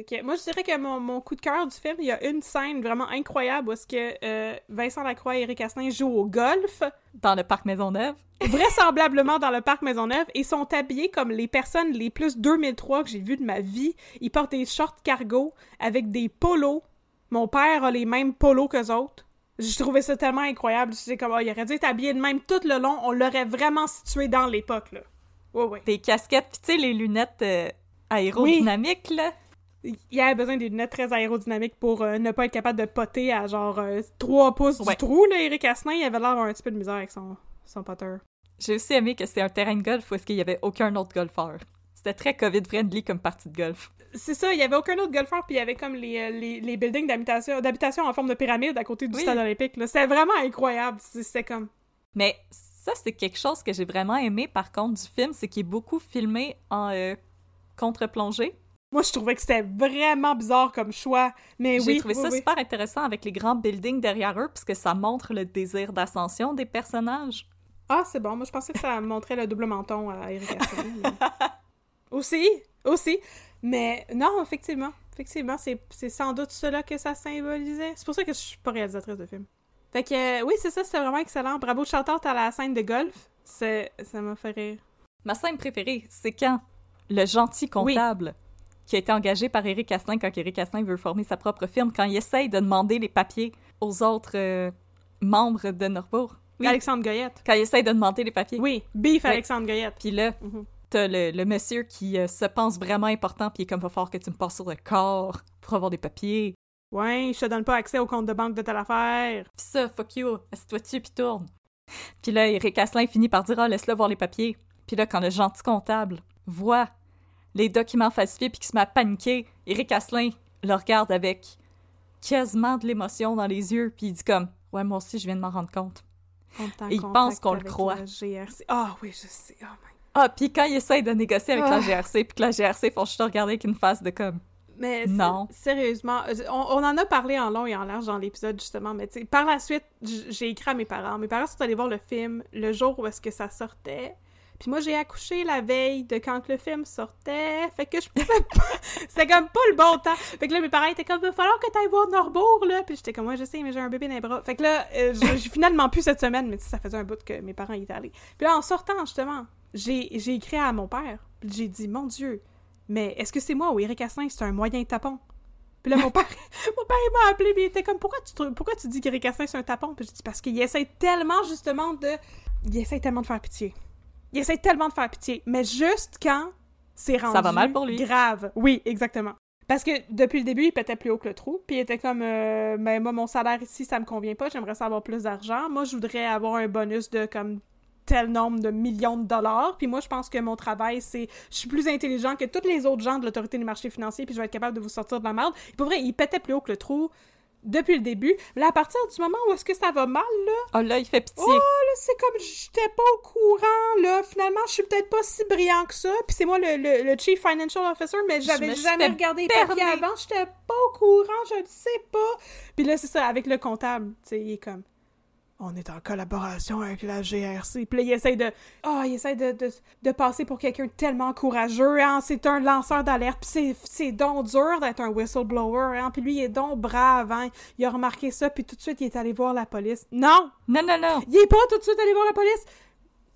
Que, moi, je dirais que mon, mon coup de cœur du film, il y a une scène vraiment incroyable où est-ce que euh, Vincent Lacroix et Eric Asselin jouent au golf, Dans le parc Maisonneuve. vraisemblablement dans le parc Maisonneuve, et sont habillés comme les personnes les plus 2003 que j'ai vues de ma vie. Ils portent des shorts cargo avec des polos. Mon père a les mêmes polos qu'eux autres. Je trouvais ça tellement incroyable. C'est comme, oh, il aurait dû être habillé de même tout le long. On l'aurait vraiment situé dans l'époque, là. Ouais, ouais. Des casquettes, puis tu sais, les lunettes euh, aérodynamiques, là. Il avait besoin des lunettes très aérodynamiques pour euh, ne pas être capable de poter à genre 3 pouces Ouais. du trou, là, Eric Asselin, il avait l'air d'avoir un petit peu de misère avec son, son potter. J'ai aussi aimé que c'était un terrain de golf où est-ce qu'il y avait aucun autre golfeur. C'était très COVID-friendly comme partie de golf. C'est ça, il y avait aucun autre golfeur, puis il y avait comme les, euh, les, les buildings d'habitation d'habitation en forme de pyramide à côté du Oui. stade olympique. C'était vraiment incroyable. C'était comme... Mais ça, c'est quelque chose que j'ai vraiment aimé, par contre, du film, c'est qu'il est beaucoup filmé en euh, contre-plongée. Moi, je trouvais que c'était vraiment bizarre comme choix, mais J'ai oui, trouvé oui, ça oui. super intéressant avec les grands buildings derrière eux, puisque ça montre le désir d'ascension des personnages. Ah, c'est bon. Moi, je pensais que ça montrait le double menton à Eric mais- aussi, aussi. Mais non, effectivement. Effectivement, c'est sans doute cela que ça symbolisait. C'est pour ça que je suis pas réalisatrice de film. Fait que, euh, oui, c'est ça, c'était vraiment excellent. Bravo, chanteur à la scène de golf. Ça m'a fait rire. Ma scène préférée, c'est quand le gentil comptable qui a été engagé par Eric Asselin quand Eric Asselin veut former sa propre firme, quand il essaye de demander les papiers aux autres euh, membres de Norbourg. Oui, Alexandre Goyette. quand il essaye de demander les papiers. Oui, Beef Oui. Alexandre Goyette. Puis là, Mhm. t'as le, le monsieur qui euh, se pense vraiment important, puis il est comme, va falloir que tu me passes sur le corps pour avoir des papiers. Ouais, je te donne pas accès au compte de banque de telle affaire. Puis ça, fuck you, assieds-toi dessus, puis tourne. Puis là, Eric Asselin finit par dire, ah, laisse-le voir les papiers. Puis là, quand le gentil comptable voit les documents falsifiés puis qu'il se met à paniquer, Eric Asselin le regarde avec quasiment de l'émotion dans les yeux, puis il dit comme, ouais, moi aussi, je viens de m'en rendre compte. Et il pense qu'on le croit. Ah oui, je sais. Oh my Ah, puis quand il essaye de négocier avec la Ah. GRC, puis que la GRC font juste le regarder avec une face de comme, Mais Non. sérieusement, euh, on, on en a parlé en long et en large dans l'épisode justement, mais par la suite, j'ai écrit à mes parents. Mes parents sont allés voir le film le jour où est-ce que ça sortait. Puis moi, j'ai accouché la veille de quand le film sortait. Fait que je pouvais pas. C'était comme pas le bon temps. Fait que là, mes parents étaient comme, il va falloir que t'ailles voir Norbourg, là. Puis j'étais comme, ouais, je sais, mais j'ai un bébé dans les bras. Fait que là, euh, j'ai finalement pu cette semaine, mais ça faisait un bout que mes parents y étaient allés. Puis là, en sortant, justement, j'ai écrit à mon père. Puis j'ai dit, mon Dieu, mais est-ce que c'est moi ou Eric Asselin, c'est un moyen tapon? Puis là, mon père, mon père, il m'a appelé, puis il était comme, pourquoi tu, te- pourquoi tu dis qu'Eric Asselin, c'est un tapon? Puis j'ai dit, parce qu'il essaie tellement, justement, de... Il essaie tellement de faire pitié. Il essaie tellement de faire pitié. Mais juste quand c'est rendu... va mal pour lui. Grave. Oui, exactement. Parce que depuis le début, il pétait plus haut que le trou, puis il était comme, euh, ben moi, mon salaire ici, ça me convient pas, j'aimerais ça avoir plus d'argent. Moi, je voudrais avoir un bonus de, comme, tel nombre de millions de dollars. Puis moi, je pense que mon travail, c'est... Je suis plus intelligent que tous les autres gens de l'autorité des marchés financiers, puis je vais être capable de vous sortir de la merde. Et pour vrai, il pétait plus haut que le trou depuis le début. Là, à partir du moment où est-ce que ça va mal, là... Oh là, il fait pitié. Oh, là, c'est comme j'étais pas au courant, là. Finalement, je suis peut-être pas si brillant que ça. Puis c'est moi le, le, le Chief Financial Officer, mais j'avais jamais regardé les papiers avant. J'étais pas au courant, je le sais pas. Puis là, c'est ça, avec le comptable, tu sais, il est comme... On est en collaboration avec la GRC. Puis là, il essaie de... Ah, il essaie de, de, de passer pour quelqu'un de tellement courageux, hein. C'est un lanceur d'alerte. Puis c'est, donc dur d'être un whistleblower, hein. Puis lui, il est donc brave, hein. Il a remarqué ça, puis tout de suite, il est allé voir la police. Non! Non, non, non. Il est pas tout de suite allé voir la police!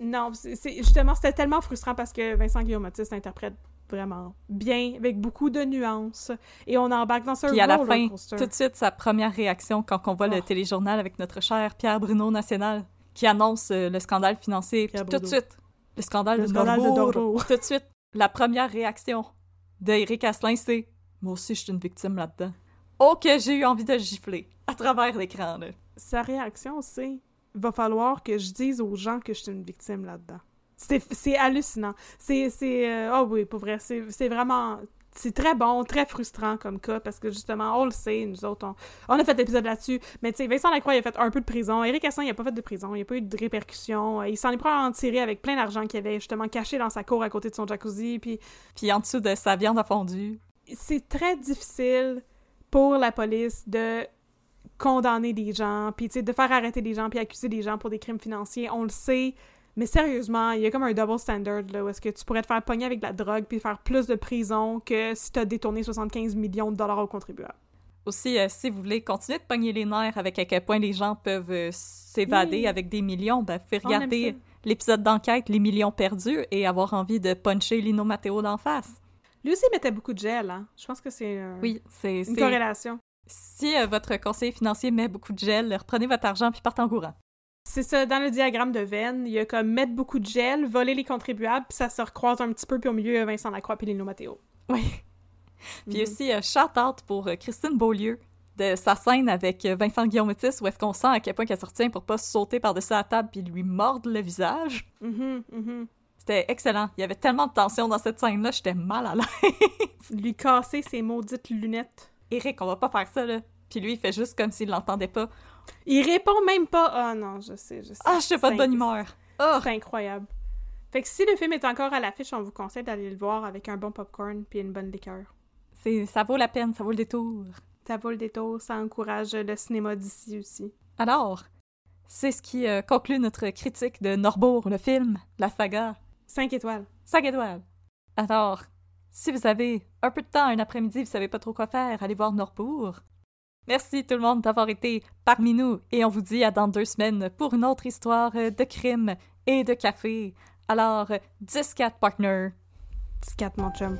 Non, c'est justement, c'était tellement frustrant parce que Vincent Guillaume interprète vraiment bien, avec beaucoup de nuances. Et on embarque dans ce Puis à la fin, coaster. tout de suite, sa première réaction quand on voit le Oh. téléjournal avec notre cher Pierre Bruno National qui annonce euh, le scandale financier. Puis tout de suite, le scandale Le de scandale de. Tout de suite, la première réaction d'Éric Asselin, c'est « Moi aussi, je suis une victime là-dedans. » Oh que j'ai eu envie de gifler à travers l'écran, là. Sa réaction, c'est va falloir que je dise aux gens que je suis une victime là-dedans. C'est hallucinant. C'est. euh, Oh oui, pour vrai, c'est vraiment. C'est très bon, très frustrant comme cas, parce que justement, on le sait, nous autres, on, on a fait l'épisode là-dessus, mais tu sais, Vincent Lacroix, il a fait un peu de prison, Éric Assin, il a pas fait de prison, il n'y a pas eu de répercussions, il s'en est probablement tiré avec plein d'argent qu'il avait justement caché dans sa cour à côté de son jacuzzi, puis Puis en dessous de sa viande à fondue. c'est très difficile pour la police de condamner des gens, puis tu sais, de faire arrêter des gens, puis accuser des gens pour des crimes financiers. On le sait, mais sérieusement, il y a comme un double standard, là, où est-ce que tu pourrais te faire pogner avec de la drogue puis faire plus de prison que si t'as détourné 75 millions de dollars aux contribuables. Aussi, euh, si vous voulez continuer de pogner les nerfs avec à quel point les gens peuvent euh, s'évader Oui. avec des millions, ben, vous pouvez regarder l'épisode d'enquête Les millions perdus et avoir envie de puncher Lino Matteo d'en face. Lui aussi mettait beaucoup de gel, hein. Je pense que c'est euh, Oui, une corrélation. Si euh, votre conseiller financier met beaucoup de gel, reprenez votre argent puis partez en courant. C'est ça, dans le diagramme de Venn, il y a comme mettre beaucoup de gel, voler les contribuables, puis ça se recroise un petit peu, puis au milieu, il y a Vincent Lacroix puis Lino Matteo. Oui. Puis Mhm. aussi, euh, shout-out pour euh, Christine Beaulieu de sa scène avec euh, Vincent Guillaume-Métis où est-ce qu'on sent à quel point qu'elle se retient pour pas sauter par-dessus la table puis lui mordre le visage. Mhm, mhm. C'était excellent. Il y avait tellement de tension dans cette scène-là, j'étais mal à l'aise. Lui casser ses maudites lunettes. Eric, on va pas faire ça, là. Puis lui, il fait juste comme s'il l'entendait pas. Il répond même pas. Ah non, je sais, je sais. Ah, je suis pas de bonne humeur. Oh! C'est incroyable. Fait que si le film est encore à l'affiche, on vous conseille d'aller le voir avec un bon popcorn puis une bonne liqueur. C'est, ça vaut la peine, ça vaut le détour. Ça vaut le détour, ça encourage le cinéma d'ici aussi. Alors, c'est ce qui euh, conclut notre critique de Norbourg, le film, la saga. 5 étoiles. 5 étoiles. Alors, si vous avez un peu de temps un après-midi, vous savez pas trop quoi faire, allez voir Norbourg. Merci tout le monde d'avoir été parmi nous et on vous dit à dans deux semaines pour une autre histoire euh, de crime et de café. Alors, 10-4 partner. 4 mon chum.